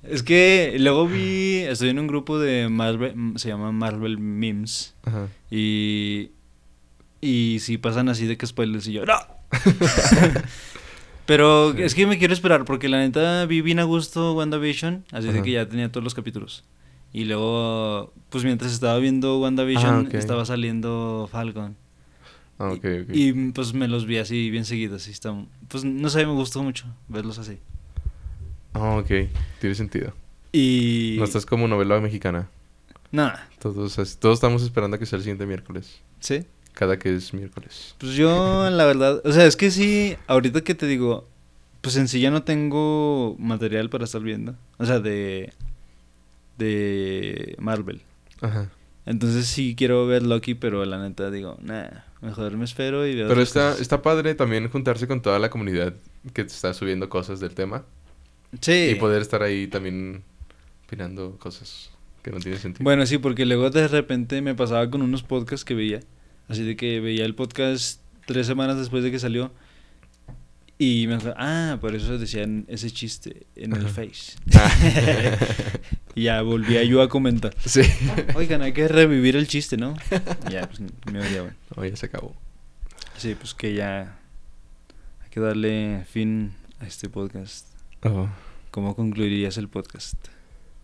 Es que luego vi, estoy en un grupo de Marvel, se llama Marvel Memes,
Ajá.
y, y si pasan así de que spoilers y yo, ¡no! Pero
Sí.
es que me quiero esperar, porque la neta vi bien a gusto WandaVision, así de que ya tenía todos los capítulos. Y luego, pues mientras estaba viendo WandaVision,
Ah,
estaba saliendo Falcon.
Ah, ok, ok.
Y pues me los vi así bien seguidos, y está, pues no sé, me gustó mucho verlos así.
Ah, ok. Tiene sentido.
Y...
No estás como novela mexicana.
Nada,
Todos, todos estamos esperando a que sea el siguiente miércoles.
¿sí?
Cada que es miércoles.
Pues yo, la verdad, o sea, es que sí, ahorita que te digo, pues en sí ya no tengo material para estar viendo. O sea, de. de Marvel.
Ajá.
Entonces sí quiero ver Loki, pero la neta digo, nah, mejor me espero y veo.
Pero está,
cosas.
está padre también juntarse con toda la comunidad que te está subiendo cosas del tema.
Sí.
Y poder estar ahí también opinando cosas que no tienen sentido.
Bueno, sí, porque luego de repente me pasaba con unos podcasts que veía. Así de que veía el podcast tres semanas después de que salió. Y me acuerdo, ah, por eso decían ese chiste en el. Face. y ya volvía yo a comentar.
Sí.
Oigan, hay que revivir el chiste, ¿no? Y ya, pues me odiaban.
No, ya se acabó.
Sí, pues que ya hay que darle fin a este podcast.
Oh,
¿Cómo concluirías el podcast?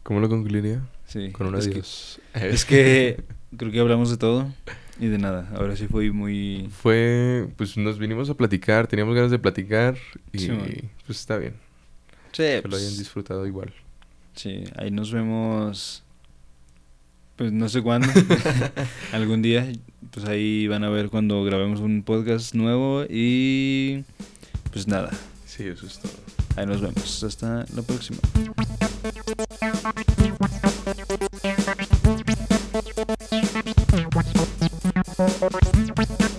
¿Cómo lo concluiría?
Sí.
Con un
es que-
adiós.
es que creo que hablamos de todo y de nada. Ahora sí fue muy...
Fue, pues nos vinimos a platicar, teníamos ganas de platicar y
Sí,
pues está bien.
Sí,
Que lo
pues,
hayan disfrutado igual.
sí, ahí nos vemos. Pues no sé cuándo. Algún día. Pues ahí van a ver cuando grabemos un podcast nuevo. Y pues nada.
Sí, eso es todo.
Ahí nos vemos. Hasta la próxima.
Thank you.